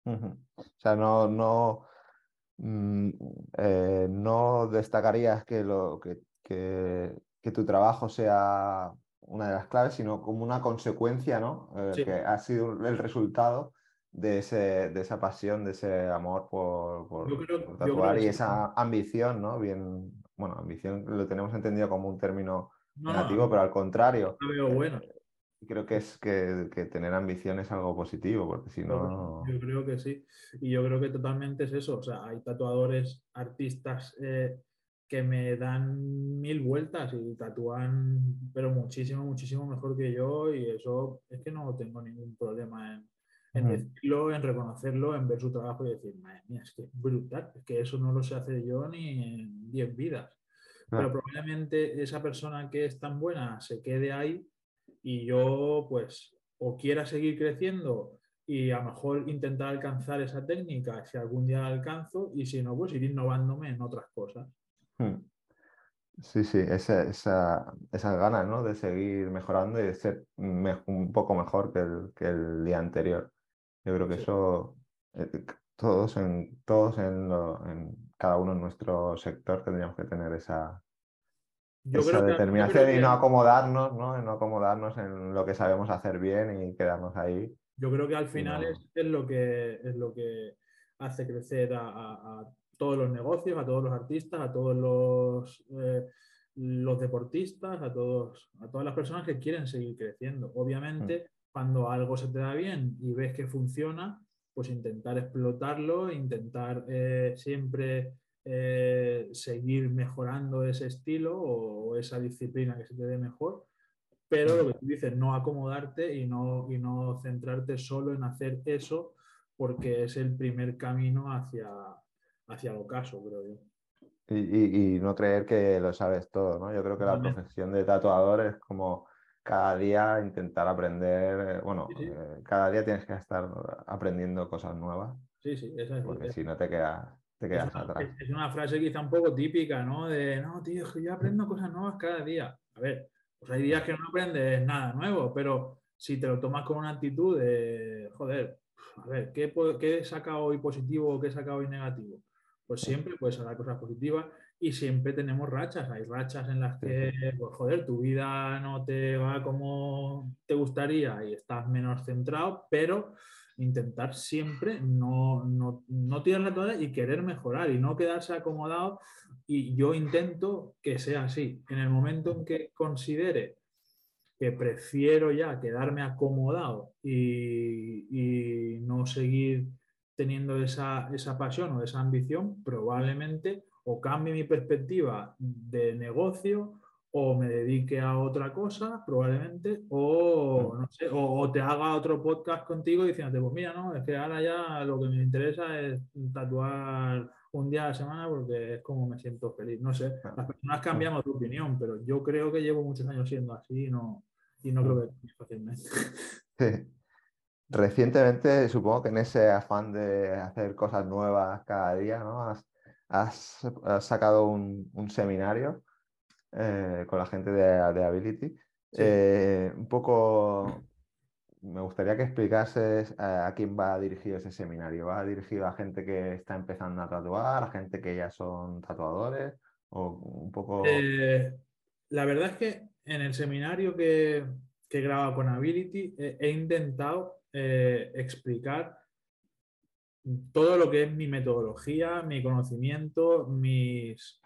[SPEAKER 2] O sea, no, no, mm, no destacarías que, lo, que, que tu trabajo sea una de las claves, sino como una consecuencia, ¿no? Eh, que ha sido el resultado de, ese, de esa pasión, de ese amor por, por, tatuar y esa ambición, ¿no? Bien, bueno, ambición lo tenemos entendido como un término negativo, pero al contrario.
[SPEAKER 1] bueno. Eh,
[SPEAKER 2] creo que es que, que, tener ambición es algo positivo, porque si no...
[SPEAKER 1] Yo creo que sí. Y yo creo que totalmente es eso. O sea, hay tatuadores, artistas eh, que me dan mil vueltas y tatúan, pero muchísimo, muchísimo mejor que yo y eso es que no tengo ningún problema en, en decirlo, en reconocerlo, en ver su trabajo y decir, madre mía, es que es brutal, es que eso no lo sé hacer yo ni en 10 vidas. Pero probablemente esa persona que es tan buena se quede ahí y yo pues o quiera seguir creciendo y a lo mejor intentar alcanzar esa técnica si algún día la alcanzo y si no, pues ir innovándome en otras cosas. Hmm.
[SPEAKER 2] Sí, sí, esa, esa, esas ganas ¿no? de seguir mejorando y de ser un poco mejor que el, que el, día anterior. Yo creo que eso, eh, todos, en, todos en, en, cada uno en nuestro sector tendríamos que tener esa, esa determinación y no acomodarnos, ¿no? no acomodarnos en lo que sabemos hacer bien y quedarnos ahí.
[SPEAKER 1] Yo creo que al final es, es, lo que, es lo que hace crecer a, a todos los negocios, a todos los artistas, a todos los, eh, los deportistas, a, todos, a todas las personas que quieren seguir creciendo. Obviamente, mm. cuando algo se te da bien y ves que funciona, pues intentar explotarlo, intentar eh, siempre eh, seguir mejorando ese estilo o, esa disciplina que se te dé mejor, pero lo que tú dices, no acomodarte y no, y no centrarte solo en hacer eso porque es el primer camino hacia, hacia el ocaso, creo yo.
[SPEAKER 2] Y, no creer que lo sabes todo, ¿no? Yo creo que la profesión de tatuador es como cada día intentar aprender, eh, bueno, eh, cada día tienes que estar aprendiendo cosas nuevas.
[SPEAKER 1] Sí, sí, eso es.
[SPEAKER 2] Porque si no te quedas, te quedas atrás.
[SPEAKER 1] Es una frase quizá un poco típica, ¿no? De, no, tío, es que yo aprendo cosas nuevas cada día. A ver, pues hay días que no aprendes nada nuevo, pero si te lo tomas con una actitud de, joder, a ver, ¿qué, qué he sacado hoy positivo o qué he sacado hoy negativo? Pues siempre puedes sacar cosas positivas y siempre tenemos rachas. Hay rachas en las que, pues joder, tu vida no te va como te gustaría y estás menos centrado, pero intentar siempre no, no, no tirar la toalla y querer mejorar y no quedarse acomodado. Y yo intento que sea así. En el momento en que considere que prefiero ya quedarme acomodado y, y no seguir teniendo esa, esa, pasión o esa ambición, probablemente o cambie mi perspectiva de negocio o me dedique a otra cosa, probablemente, o, no sé, o, te haga otro podcast contigo diciéndote, pues mira, no, es que ahora ya lo que me interesa es tatuar un día a la semana porque es como me siento feliz. No sé, las personas cambiamos de opinión, pero yo creo que llevo muchos años siendo así y no, y no creo que fácilmente.
[SPEAKER 2] Recientemente, supongo que en ese afán de hacer cosas nuevas cada día, ¿no? Has, has, sacado un, un seminario eh, con la gente de, de Ability. Eh, un poco, me gustaría que explicases a, quién va dirigido ese seminario. ¿Va dirigido a gente que está empezando a tatuar, a gente que ya son tatuadores? O un poco...
[SPEAKER 1] Eh, la verdad es que en el seminario que, que he grabado con Ability he intentado explicar todo lo que es mi metodología, mi conocimiento, mis,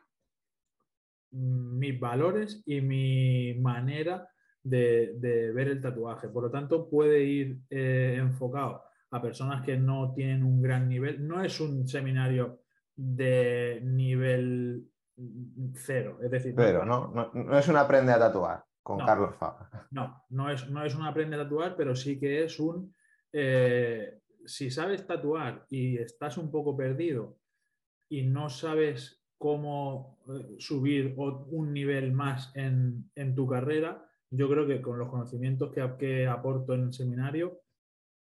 [SPEAKER 1] mis valores y mi manera de, ver el tatuaje. Por lo tanto, puede ir eh, enfocado a personas que no tienen un gran nivel. No es un seminario de nivel cero, es decir...
[SPEAKER 2] No, no, es un aprende a tatuar con Carlos Fabra.
[SPEAKER 1] No, no es, no es un aprende a tatuar, pero sí que es un... Eh, si sabes tatuar y estás un poco perdido y no sabes cómo eh, subir un nivel más en, tu carrera, yo creo que con los conocimientos que, aporto en el seminario,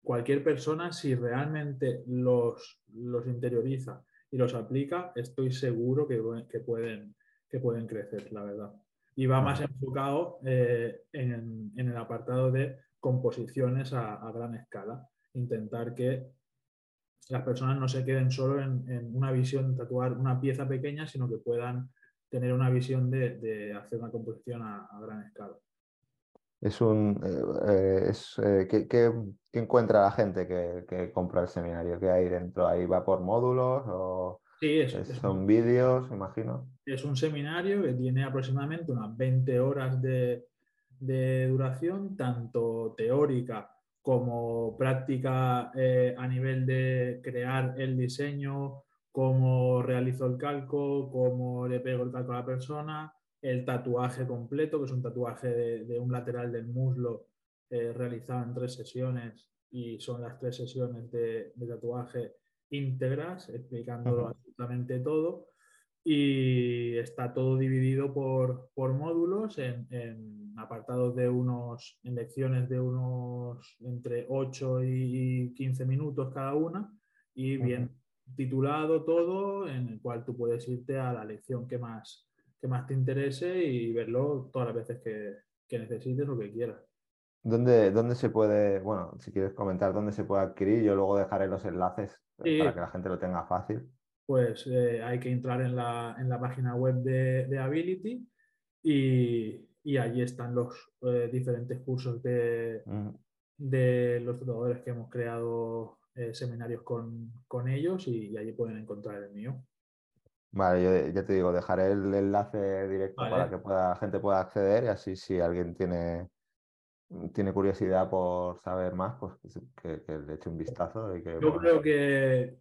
[SPEAKER 1] cualquier persona, si realmente los, los interioriza y los aplica, estoy seguro que, pueden, que pueden crecer, la verdad. Y va más enfocado eh, en, el apartado de composiciones a gran escala intentar que las personas no se queden solo en, una visión de tatuar una pieza pequeña, sino que puedan tener una visión de, hacer una composición a, gran escala.
[SPEAKER 2] Es un. Eh, es, eh, ¿qué, encuentra la gente que, compra el seminario? ¿Qué hay dentro? ¿Ahí va por módulos? O
[SPEAKER 1] sí,
[SPEAKER 2] son vídeos, imagino.
[SPEAKER 1] Es un seminario que tiene aproximadamente unas 20 horas de, de duración, tanto teórica como práctica eh, a nivel de crear el diseño, cómo realizo el calco, cómo le pego el calco a la persona, el tatuaje completo, que es un tatuaje de, un lateral del muslo eh, realizado en tres sesiones y son las tres sesiones de, tatuaje íntegras, explicándolo absolutamente todo y está todo dividido por, módulos en, apartados de unos, en lecciones de unos entre 8 y 15 minutos cada una y bien titulado todo en el cual tú puedes irte a la lección que más, que más te interese y verlo todas las veces que, necesites o que quieras.
[SPEAKER 2] ¿Dónde, ¿Dónde, se puede, bueno, si quieres comentar dónde se puede adquirir, yo luego dejaré los enlaces para que la gente lo tenga fácil
[SPEAKER 1] pues eh, hay que entrar en la, página web de, Ability y, allí están los eh, diferentes cursos de, los tatuadores que hemos creado eh, seminarios con, ellos y, allí pueden encontrar el mío.
[SPEAKER 2] Vale, yo ya te digo, dejaré el enlace directo para que la gente pueda acceder y así si alguien tiene, tiene curiosidad por saber más, pues que, le eche un vistazo.
[SPEAKER 1] yo creo que,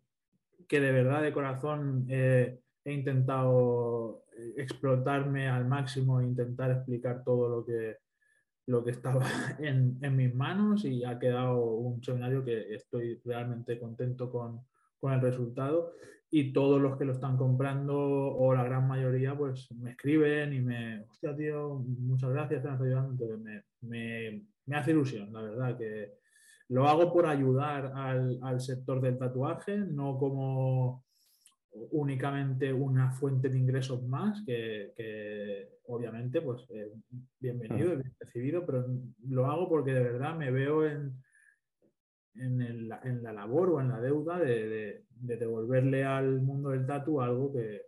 [SPEAKER 1] que de verdad, de corazón, eh, he intentado eh, explotarme al máximo e intentar explicar todo lo que, lo que estaba en, en, mis manos y ha quedado un seminario que estoy realmente contento con, con, el resultado. Y todos los que lo están comprando o la gran mayoría pues me escriben y me, hostia tío, muchas gracias, te ayudando, me, me, me, hace ilusión, la verdad, que lo hago por ayudar al, al sector del tatuaje, no como únicamente una fuente de ingresos más, que, obviamente, pues bienvenido y bien recibido, pero lo hago porque de verdad me veo en, en, la labor o en la deuda de, devolverle al mundo del tatu algo que,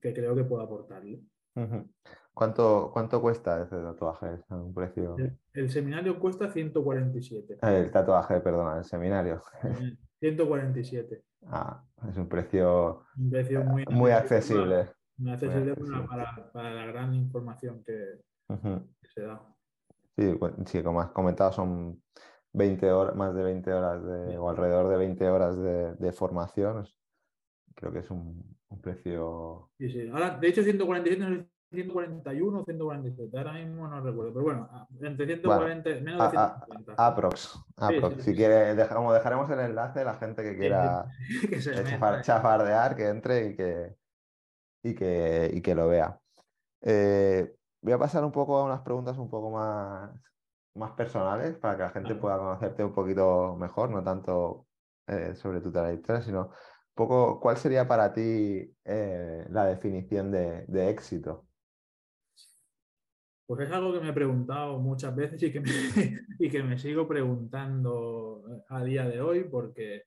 [SPEAKER 1] creo que puedo aportarle.
[SPEAKER 2] ¿Cuánto, ¿Cuánto cuesta ese tatuaje? Un precio...
[SPEAKER 1] El, seminario cuesta 147.
[SPEAKER 2] El tatuaje, perdona, el seminario.
[SPEAKER 1] 147.
[SPEAKER 2] Ah, es un precio,
[SPEAKER 1] muy,
[SPEAKER 2] muy accesible.
[SPEAKER 1] Muy accesible, Para, la gran información que, se da.
[SPEAKER 2] Sí, como has comentado, son 20 horas, más de 20 horas de, o alrededor de 20 horas de, formación. Creo que es un, precio.
[SPEAKER 1] Sí, sí. Ahora, de hecho, 147 141 o 147, ahora mismo no recuerdo, pero bueno, entre 140, menos de 150.
[SPEAKER 2] aprox, aprox. si quiere, dejaremos el enlace la gente que quiera que chafardear, que entre y que, y que, y que lo vea. Eh, voy a pasar un poco a unas preguntas un poco más, más personales para que la gente pueda conocerte un poquito mejor, no tanto eh, sobre tu trayectoria, sino un poco cuál sería para ti eh, la definición de, de éxito.
[SPEAKER 1] Pues es algo que me he preguntado muchas veces y que me, y que me sigo preguntando a día de hoy porque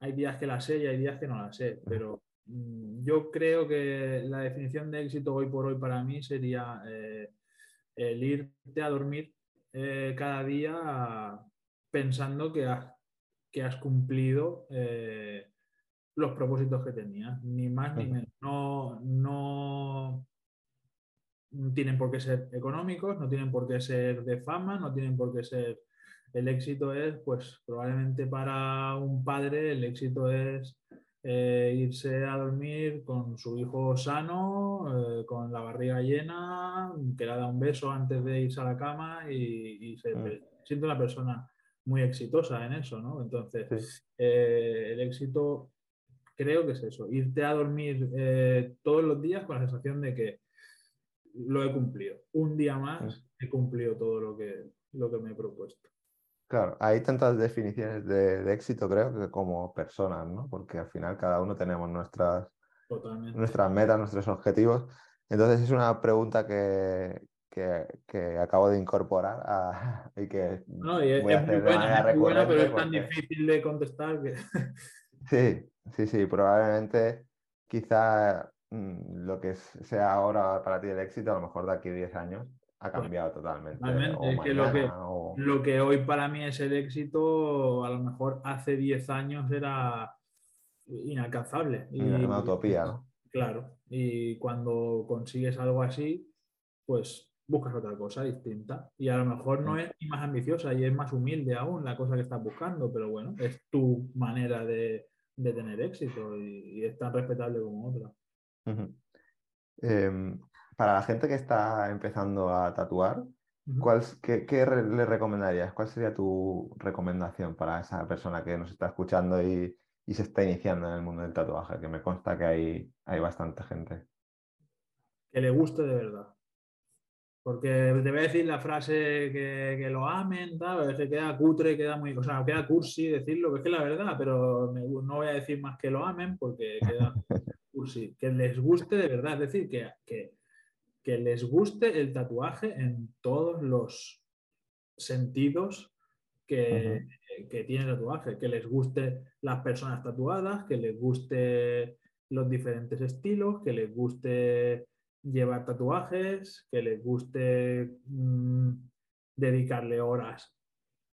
[SPEAKER 1] hay días que la sé y hay días que no la sé, pero mm, yo creo que la definición de éxito hoy por hoy para mí sería eh, el irte a dormir eh, cada día pensando que has, que has cumplido eh, los propósitos que tenías, ni más ni menos. No, no, no tienen por qué ser económicos, no tienen por qué ser de fama, no tienen por qué ser... El éxito es, pues probablemente para un padre, el éxito es eh, irse a dormir con su hijo sano, eh, con la barriga llena, que le da un beso antes de irse a la cama y, se mm. siente una persona muy exitosa en eso, ¿no? Entonces, eh, el éxito creo que es eso, irte a dormir todos los días con la sensación de que lo he cumplido. Un día más he cumplido todo lo que, lo que me he propuesto.
[SPEAKER 2] Claro, hay tantas definiciones de, éxito, creo, que como personas, ¿no? Porque al final cada uno tenemos nuestras, nuestras metas, nuestros objetivos. Entonces es una pregunta que, que, acabo de incorporar y que
[SPEAKER 1] no, y es, muy buena, pero es tan difícil de contestar que...
[SPEAKER 2] Sí, sí, sí, probablemente quizá lo que sea ahora para ti el éxito, a lo mejor de aquí a 10 años ha pues, cambiado totalmente.
[SPEAKER 1] lo, que, hoy para mí es el éxito, a lo mejor hace 10 años era inalcanzable.
[SPEAKER 2] Y, una utopía, ¿no?
[SPEAKER 1] Claro, y cuando consigues algo así, pues buscas otra cosa distinta. Y a lo mejor no mm. es ni más ambiciosa y es más humilde aún la cosa que estás buscando, pero bueno, es tu manera de, tener éxito y es tan respetable como otra.
[SPEAKER 2] Em, para la gente que está empezando a tatuar, qué, le recomendarías? ¿Cuál sería tu recomendación para esa persona que nos está escuchando y, se está iniciando en el mundo del tatuaje? Que me consta que hay, hay bastante gente.
[SPEAKER 1] Que le guste de verdad. Porque te voy a decir la frase que, lo amen, tal, que queda cutre, queda muy, o sea, queda cursi decirlo, que es que la verdad, pero no voy a decir más que lo amen porque queda que les guste de verdad, es decir, que, que, les guste el tatuaje en todos los sentidos que, tiene el tatuaje, que les guste las personas tatuadas, que les guste los diferentes estilos, que les guste llevar tatuajes, que les guste mm, dedicarle horas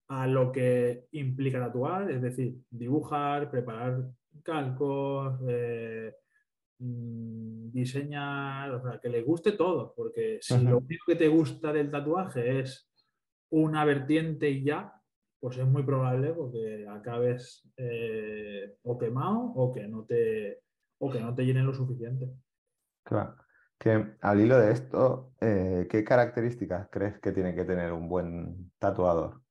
[SPEAKER 1] a lo que implica tatuar, es decir, dibujar, preparar calcos, eh, Mm, diseñar, o sea, que le guste todo, porque si lo único que te gusta del tatuaje es una vertiente y ya, pues es muy probable porque acabes eh, o quemado o que no te o que no te llenen lo suficiente.
[SPEAKER 2] Claro. Que al hilo de esto, eh, ¿qué características crees que tiene que tener un buen tatuador?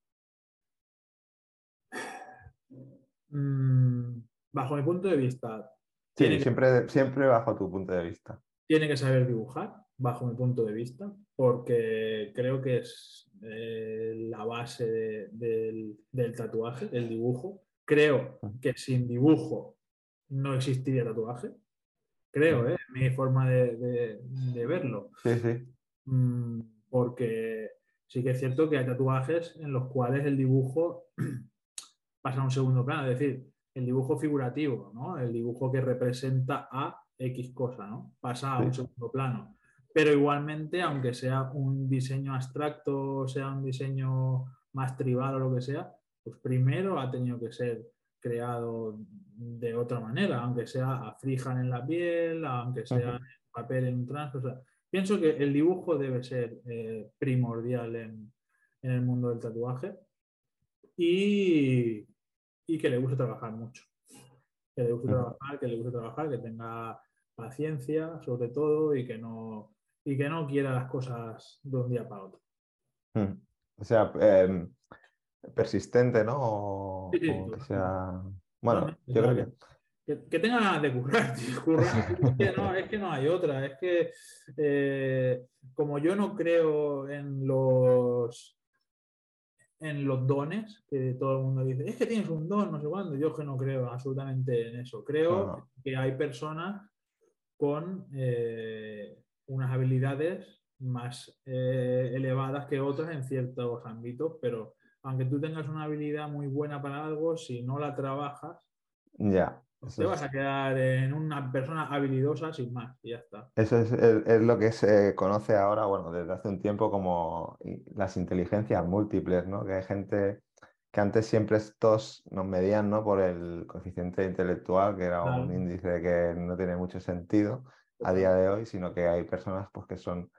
[SPEAKER 1] Mm, bajo mi punto de vista.
[SPEAKER 2] Sí, siempre, siempre bajo tu punto de vista.
[SPEAKER 1] Tiene que saber dibujar, bajo mi punto de vista, porque creo que es eh, la base del, tatuaje, el dibujo. Creo que sin dibujo no existiría tatuaje. Creo, ¿eh? Mi forma de, verlo.
[SPEAKER 2] Sí, sí.
[SPEAKER 1] Mm, porque sí que es cierto que hay tatuajes en los cuales el dibujo pasa a un segundo plano. Es decir, el dibujo figurativo, ¿no? El dibujo que representa a X cosa, ¿no? Pasa a un segundo plano. Pero igualmente, aunque sea un diseño abstracto, sea un diseño más tribal o lo que sea, pues primero ha tenido que ser creado de otra manera, aunque sea a frijan en la piel, aunque sea papel en un trans. pienso que el dibujo debe ser eh, primordial en, el mundo del tatuaje y, y que le guste trabajar mucho. Que le guste trabajar, que le guste trabajar, que tenga paciencia sobre todo y que no, y que no quiera las cosas de un día para otro.
[SPEAKER 2] Hmm. O sea, em, persistente, ¿no? O, que sea... Bueno, yo creo
[SPEAKER 1] que... que... tenga ganas de currar, es, que no, hay otra. Es que eh, como yo no creo en los en los dones, que todo el mundo dice, es que tienes un don, no sé cuándo, yo que no creo absolutamente en eso. Creo que hay personas con eh, unas habilidades más eh, elevadas que otras en ciertos ámbitos, pero aunque tú tengas una habilidad muy buena para algo, si no la trabajas,
[SPEAKER 2] ya.
[SPEAKER 1] Te vas a quedar en una persona habilidosa sin más y ya está.
[SPEAKER 2] Eso es, es, lo que se conoce ahora, bueno, desde hace un tiempo como las inteligencias múltiples, ¿no? Que hay gente que antes siempre estos nos medían ¿no? por el coeficiente intelectual, que era un índice que no tiene mucho sentido a día de hoy, sino que hay personas pues, que son,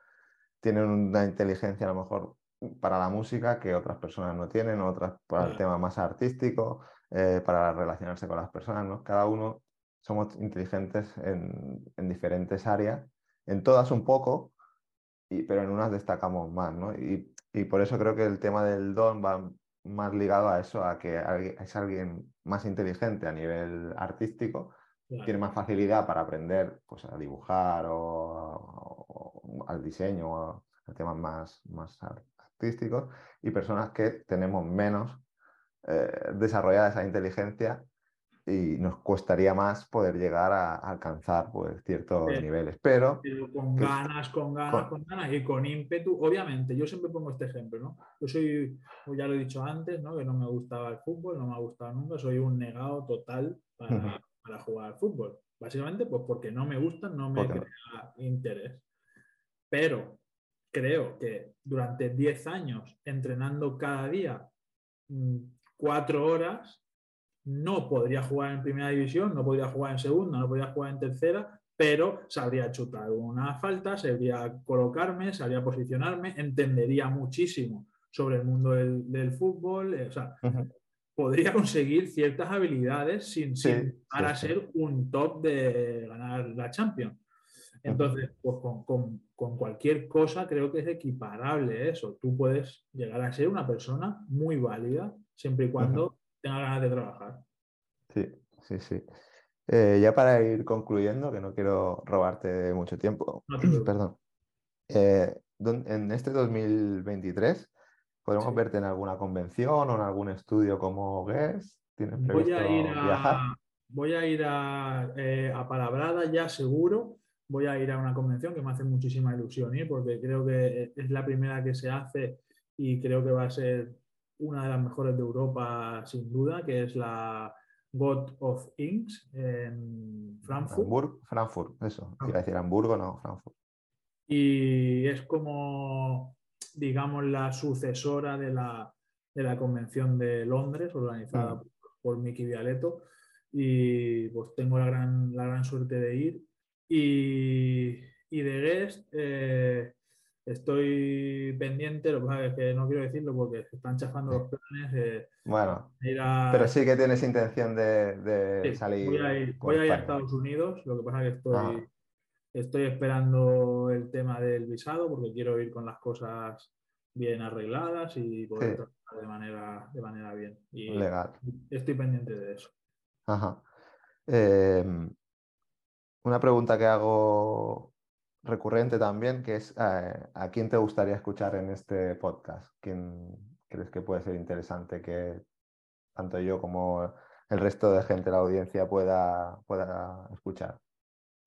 [SPEAKER 2] tienen una inteligencia a lo mejor para la música que otras personas no tienen, otras para el tema más artístico, eh, para relacionarse con las personas. ¿no? Cada uno somos inteligentes en, en diferentes áreas, en todas un poco, y, pero en unas destacamos más. ¿no? Y, y por eso creo que el tema del don va más ligado a eso, a que es alguien más inteligente a nivel artístico, tiene más facilidad para aprender pues, a dibujar o, al diseño o a temas más, más artísticos, y personas que tenemos menos eh, desarrollada esa inteligencia y nos costaría más poder llegar a, alcanzar pues, ciertos niveles. Pero,
[SPEAKER 1] con ganas, con ganas, con, ganas y con ímpetu. Obviamente, yo siempre pongo este ejemplo, ¿no? Yo soy, ya lo he dicho antes, ¿no? Que no me gustaba el fútbol, no me ha gustado nunca, soy un negado total para, para jugar al fútbol. Básicamente, pues porque no me gusta, no me crea interés. Pero creo que durante 10 años entrenando cada día mm, cuatro horas, no podría jugar en primera división, no podría jugar en segunda, no podría jugar en tercera, pero sabría chutar una falta, sabría colocarme, sabría posicionarme, entendería muchísimo sobre el mundo del, fútbol, eh, o sea, podría conseguir ciertas habilidades sin, para ser un top de ganar la Champions. Entonces, pues con, con, cualquier cosa creo que es equiparable eso. Tú puedes llegar a ser una persona muy válida siempre y cuando tenga ganas de trabajar.
[SPEAKER 2] Sí, sí, sí. Eh, ya para ir concluyendo, que no quiero robarte mucho tiempo, perdón. Eh, en este 2023, ¿podemos verte en alguna convención o en algún estudio como guest? ¿Tienes previsto voy a ir a, viajar?
[SPEAKER 1] Voy a ir a, eh, a Palabrada ya seguro. Voy a ir a una convención que me hace muchísima ilusión ir porque creo que es la primera que se hace y creo que va a ser una de las mejores de Europa, sin duda, que es la God of Inks en Frankfurt.
[SPEAKER 2] Frankfurt, eso. Quiero decir Hamburgo, no, Frankfurt.
[SPEAKER 1] Y es como, digamos, la sucesora de la, de la Convención de Londres, organizada mm. por, Miki Vialetto. Y pues tengo la gran, la gran suerte de ir. Y, y de Guest, eh, estoy pendiente, lo que pasa es que no quiero decirlo porque se están chafando los planes.
[SPEAKER 2] bueno, pero sí que tienes intención de, salir.
[SPEAKER 1] Voy a, ir, voy a, ir a, Estados Unidos, lo que pasa es que estoy, ah. estoy esperando el tema del visado porque quiero ir con las cosas bien arregladas y poder trabajar de manera, de manera bien. Y
[SPEAKER 2] Legal.
[SPEAKER 1] Estoy pendiente de eso.
[SPEAKER 2] Ajá. Em, una pregunta que hago recurrente también, que es eh, ¿a quién te gustaría escuchar en este podcast? ¿Quién crees que puede ser interesante que tanto yo como el resto de gente de la audiencia pueda, pueda escuchar?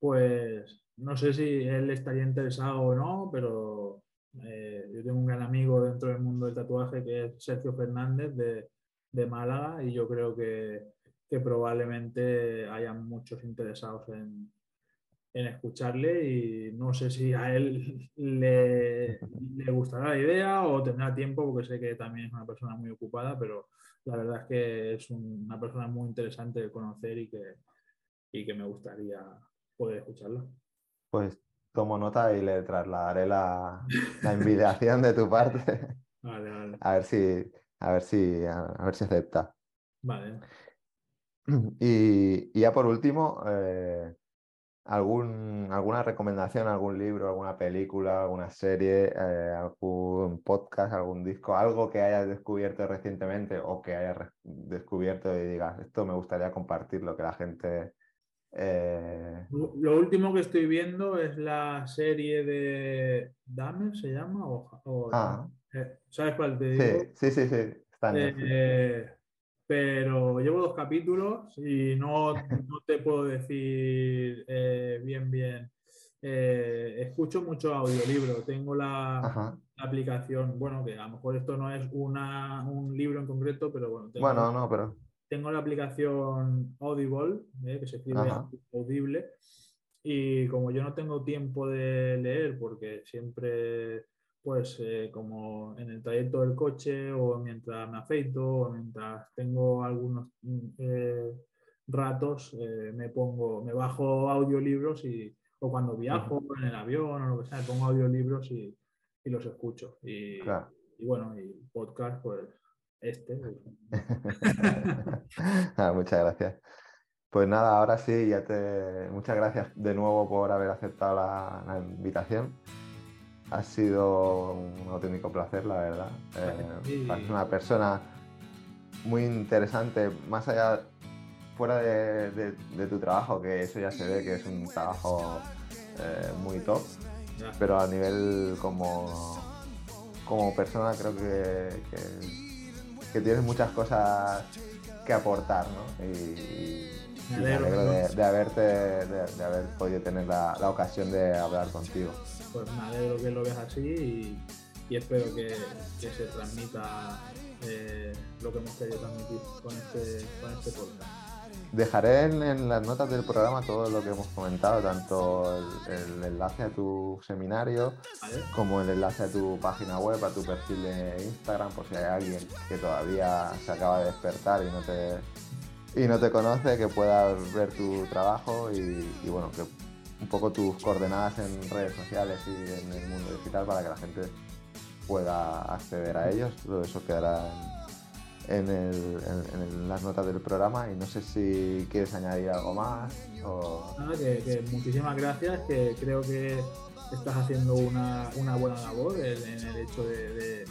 [SPEAKER 1] Pues no sé si él estaría interesado o no, pero eh, yo tengo un gran amigo dentro del mundo del tatuaje que es Sergio Fernández de, de Málaga y yo creo que, que probablemente haya muchos interesados en, en escucharle y no sé si a él le, le, gustará la idea o tendrá tiempo porque sé que también es una persona muy ocupada, pero la verdad es que es una persona muy interesante de conocer y que, y que me gustaría poder escucharlo.
[SPEAKER 2] Pues tomo nota y le trasladaré la, la invitación de tu parte.
[SPEAKER 1] Vale, vale.
[SPEAKER 2] A ver si, a ver si, a, ver si acepta.
[SPEAKER 1] Vale.
[SPEAKER 2] Y, y ya por último, eh, algún, alguna recomendación, algún libro, alguna película, alguna serie, eh, algún podcast, algún disco, algo que hayas descubierto recientemente o que hayas descubierto y digas, esto me gustaría compartirlo, que la gente... Eh,
[SPEAKER 1] lo último que estoy viendo es la serie de Dahmer, ¿se llama? O,
[SPEAKER 2] ah.
[SPEAKER 1] Eh, ¿Sabes cuál te digo?
[SPEAKER 2] Sí, sí, sí, sí. Está
[SPEAKER 1] pero llevo dos capítulos y no, no te puedo decir eh, bien, bien. Eh, escucho mucho audiolibro, tengo la, aplicación, bueno, que a lo mejor esto no es una, un libro en concreto, pero bueno.
[SPEAKER 2] Tengo, bueno, no, pero...
[SPEAKER 1] Tengo la aplicación Audible, eh, que se escribe Audible, y como yo no tengo tiempo de leer, porque siempre pues eh, como en el trayecto del coche o mientras me afeito o mientras tengo algunos mm, eh, ratos eh, me pongo, me bajo audiolibros y, o cuando viajo en el avión o lo que sea, me pongo audiolibros y, y los escucho. Y, y, bueno, y podcast, pues este.
[SPEAKER 2] ah, muchas gracias. Pues nada, ahora sí, ya te. Muchas gracias de nuevo por haber aceptado la, la invitación. Ha sido un auténtico placer, la verdad. Eh, es una persona muy interesante, más allá, fuera de, tu trabajo, que eso ya se ve que es un trabajo eh, muy top, pero a nivel como, como persona creo que, que, tienes muchas cosas que aportar, ¿no? Y, me alegro de, haberte, de, haber podido tener la ocasión de hablar contigo
[SPEAKER 1] pues me alegro que lo veas así y, espero que, se transmita eh, lo que hemos querido transmitir con este, con este podcast.
[SPEAKER 2] Dejaré en, las notas del programa todo lo que hemos comentado, tanto el, enlace a tu seminario como el enlace a tu página web, a tu perfil de Instagram, por si hay alguien que todavía se acaba de despertar y no te, y no te conoce, que pueda ver tu trabajo y, y bueno, que un poco tus coordenadas en redes sociales y en el mundo digital para que la gente pueda acceder a ellos. Todo eso quedará en, las notas del programa y no sé si quieres añadir algo más. O...
[SPEAKER 1] que, muchísimas gracias, que creo que estás haciendo una, buena labor en, el hecho de,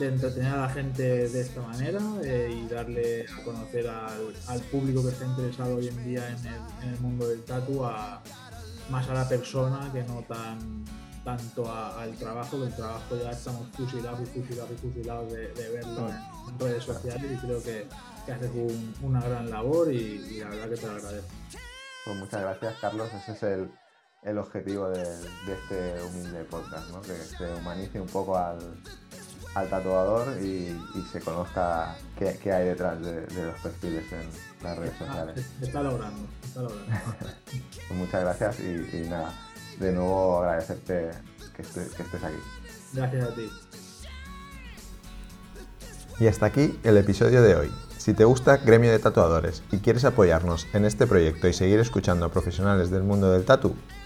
[SPEAKER 1] entretener a la gente de esta manera eh, y darle a conocer al, público que está interesado hoy en día en el, mundo del tatu a, más a la persona que no tan tanto al trabajo, que el trabajo ya estamos fusilados y fusilados y fusilados de, verlo en, redes sociales y creo que, que haces una gran labor y, la verdad que te lo agradezco.
[SPEAKER 2] Pues muchas gracias Carlos, ese es el, el objetivo de, este humilde podcast, ¿no? que se humanice un poco al, al tatuador y, se conozca qué, qué, hay detrás de, los perfiles en las redes sociales.
[SPEAKER 1] está logrando, está logrando.
[SPEAKER 2] Muchas gracias y, nada, de nuevo agradecerte que, que estés aquí.
[SPEAKER 1] Gracias a ti.
[SPEAKER 2] Y hasta aquí el episodio de hoy. Si te gusta Gremio de Tatuadores y quieres apoyarnos en este proyecto y seguir escuchando a profesionales del mundo del tatu,